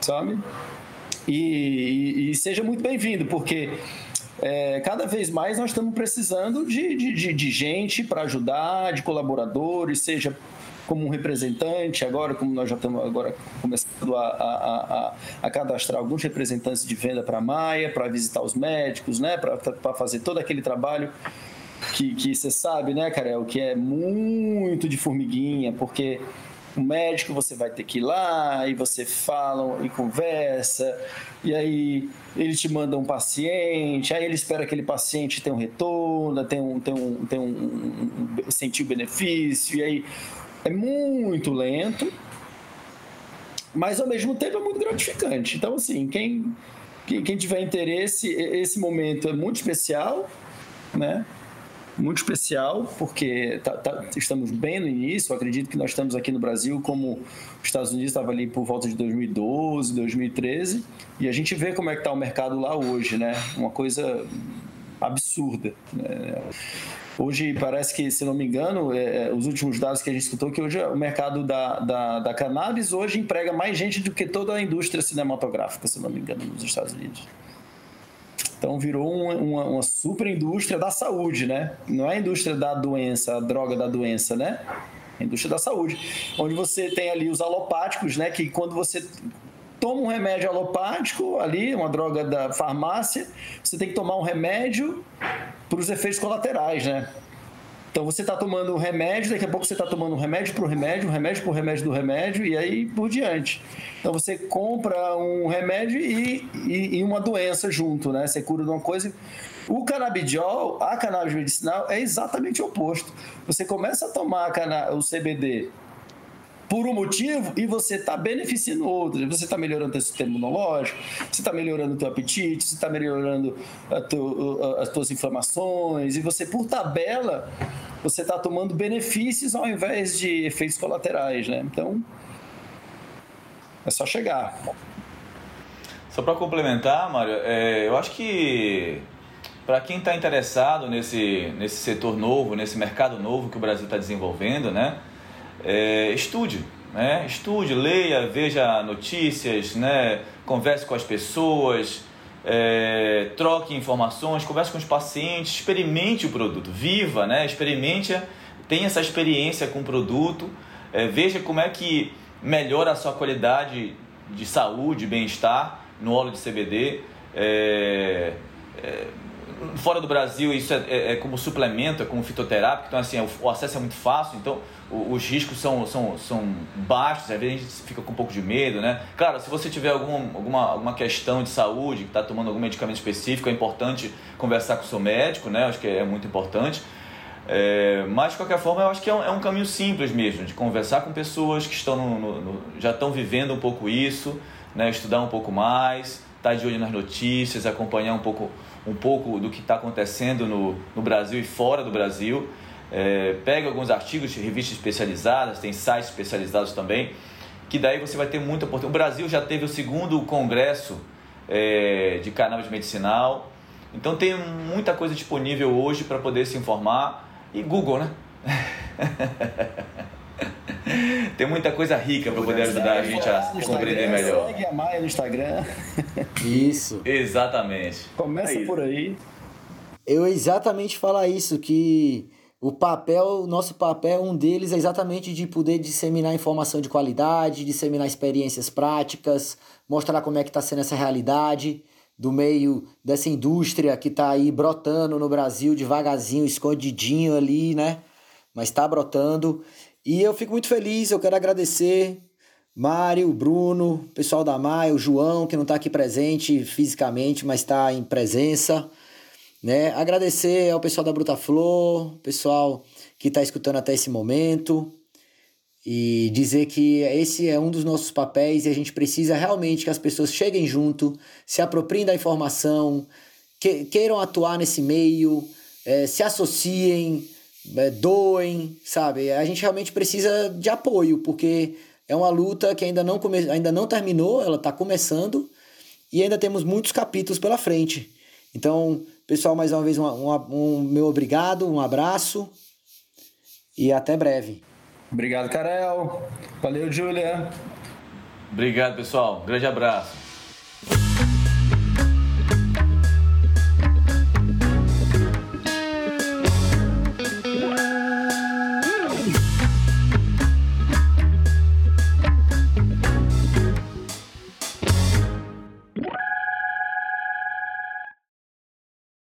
Sabe? E, e, e seja muito bem-vindo, porque é, cada vez mais nós estamos precisando de, de, de gente para ajudar, de colaboradores, seja como um representante, agora, como nós já estamos agora começando a, a, a, a cadastrar alguns representantes de venda para a Maia, para visitar os médicos, né, para fazer todo aquele trabalho que, que você sabe, né, Carel, que é muito de formiguinha, porque o médico você vai ter que ir lá e você fala e conversa e aí ele te manda um paciente aí ele espera que aquele paciente tenha um retorno tenha um, tenha um, um, um, um sentir o benefício e aí é muito lento, mas ao mesmo tempo é muito gratificante. Então, assim, quem, quem tiver interesse, esse momento é muito especial, né? Muito especial, porque tá, tá, estamos bem no início. Eu acredito que nós estamos aqui no Brasil, como os Estados Unidos estava ali por volta de 2012, 2013, e a gente vê como é que está o mercado lá hoje, né? Uma coisa absurda. Né? Hoje parece que, se não me engano, é, é, os últimos dados que a gente escutou, que hoje o mercado da, da, da cannabis hoje emprega mais gente do que toda a indústria cinematográfica, se não me engano, nos Estados Unidos. Então virou uma, uma, uma, super indústria da saúde, né? Não é a indústria da doença, a droga da doença, né? É a indústria da saúde. Onde você tem ali os alopáticos, né? Que quando você toma um remédio alopático ali, uma droga da farmácia, você tem que tomar um remédio para os efeitos colaterais, né? Então você está tomando um remédio, daqui a pouco você está tomando um remédio para o remédio, um remédio para o remédio do remédio e aí por diante. Então você compra um remédio e, e, e, uma doença junto, né? Você cura de uma coisa. O canabidiol, a cannabis medicinal, é exatamente o oposto. Você começa a tomar o CBD por um motivo e você está beneficiando outro. Você está melhorando o sistema imunológico, você está melhorando o teu apetite, você está melhorando tu, as tuas inflamações e você, por tabela, você está tomando benefícios ao invés de efeitos colaterais, né? Então, é só chegar. Só para complementar, Mário, é, eu acho que para quem está interessado nesse, nesse setor novo, nesse mercado novo que o Brasil está desenvolvendo, né? É, estude, né? Estude, leia, veja notícias, né? Converse com as pessoas, é, troque informações, converse com os pacientes, experimente o produto, viva, né? Experimente, tenha essa experiência com o produto, é, veja como é que melhora a sua qualidade de saúde, bem-estar no óleo de CBD. É, é, fora do Brasil isso é, é, é, como suplemento, é como fitoterápico, então assim, o, acesso é muito fácil, então os riscos são, são, são baixos, às vezes a gente fica com um pouco de medo, né? Claro, se você tiver algum, alguma, alguma questão de saúde, que está tomando algum medicamento específico, é importante conversar com o seu médico, né? Acho que é muito importante. É, mas, de qualquer forma, eu acho que é um, é um, caminho simples mesmo, de conversar com pessoas que estão no, no, no, já estão vivendo um pouco isso, né? estudar um pouco mais, estar tá de olho nas notícias, acompanhar um pouco, um pouco do que está acontecendo no, no Brasil e fora do Brasil é, pega alguns artigos de revistas especializadas, tem sites especializados também, que daí você vai ter muita oportunidade. O Brasil já teve o segundo congresso é, de cannabis medicinal, então tem muita coisa disponível hoje para poder se informar. E Google, né? tem muita coisa rica para poder ajudar a gente a compreender melhor. Segue a Maia no Instagram. Isso. Exatamente. Começa é por aí. Eu exatamente falar isso, que o papel, nosso papel, um deles é exatamente de poder disseminar informação de qualidade, disseminar experiências práticas, mostrar como é que está sendo essa realidade do meio dessa indústria que está aí brotando no Brasil devagarzinho, escondidinho ali, né? Mas está brotando. E eu fico muito feliz, eu quero agradecer Mário, Bruno, pessoal da Maia, o João, que não está aqui presente fisicamente, mas está em presença. Né? Agradecer ao pessoal da Bruta Flor, pessoal que está escutando até esse momento e dizer que esse é um dos nossos papéis e a gente precisa realmente que as pessoas cheguem junto, se apropriem da informação, que, queiram atuar nesse meio, é, se associem, é, doem, sabe? A gente realmente precisa de apoio, porque é uma luta que ainda não, come, ainda não terminou, ela está começando e ainda temos muitos capítulos pela frente. Então, pessoal, mais uma vez, um, um, um meu obrigado, um abraço e até breve. Obrigado, Karel. Valeu, Júlia. Obrigado, pessoal. Grande abraço.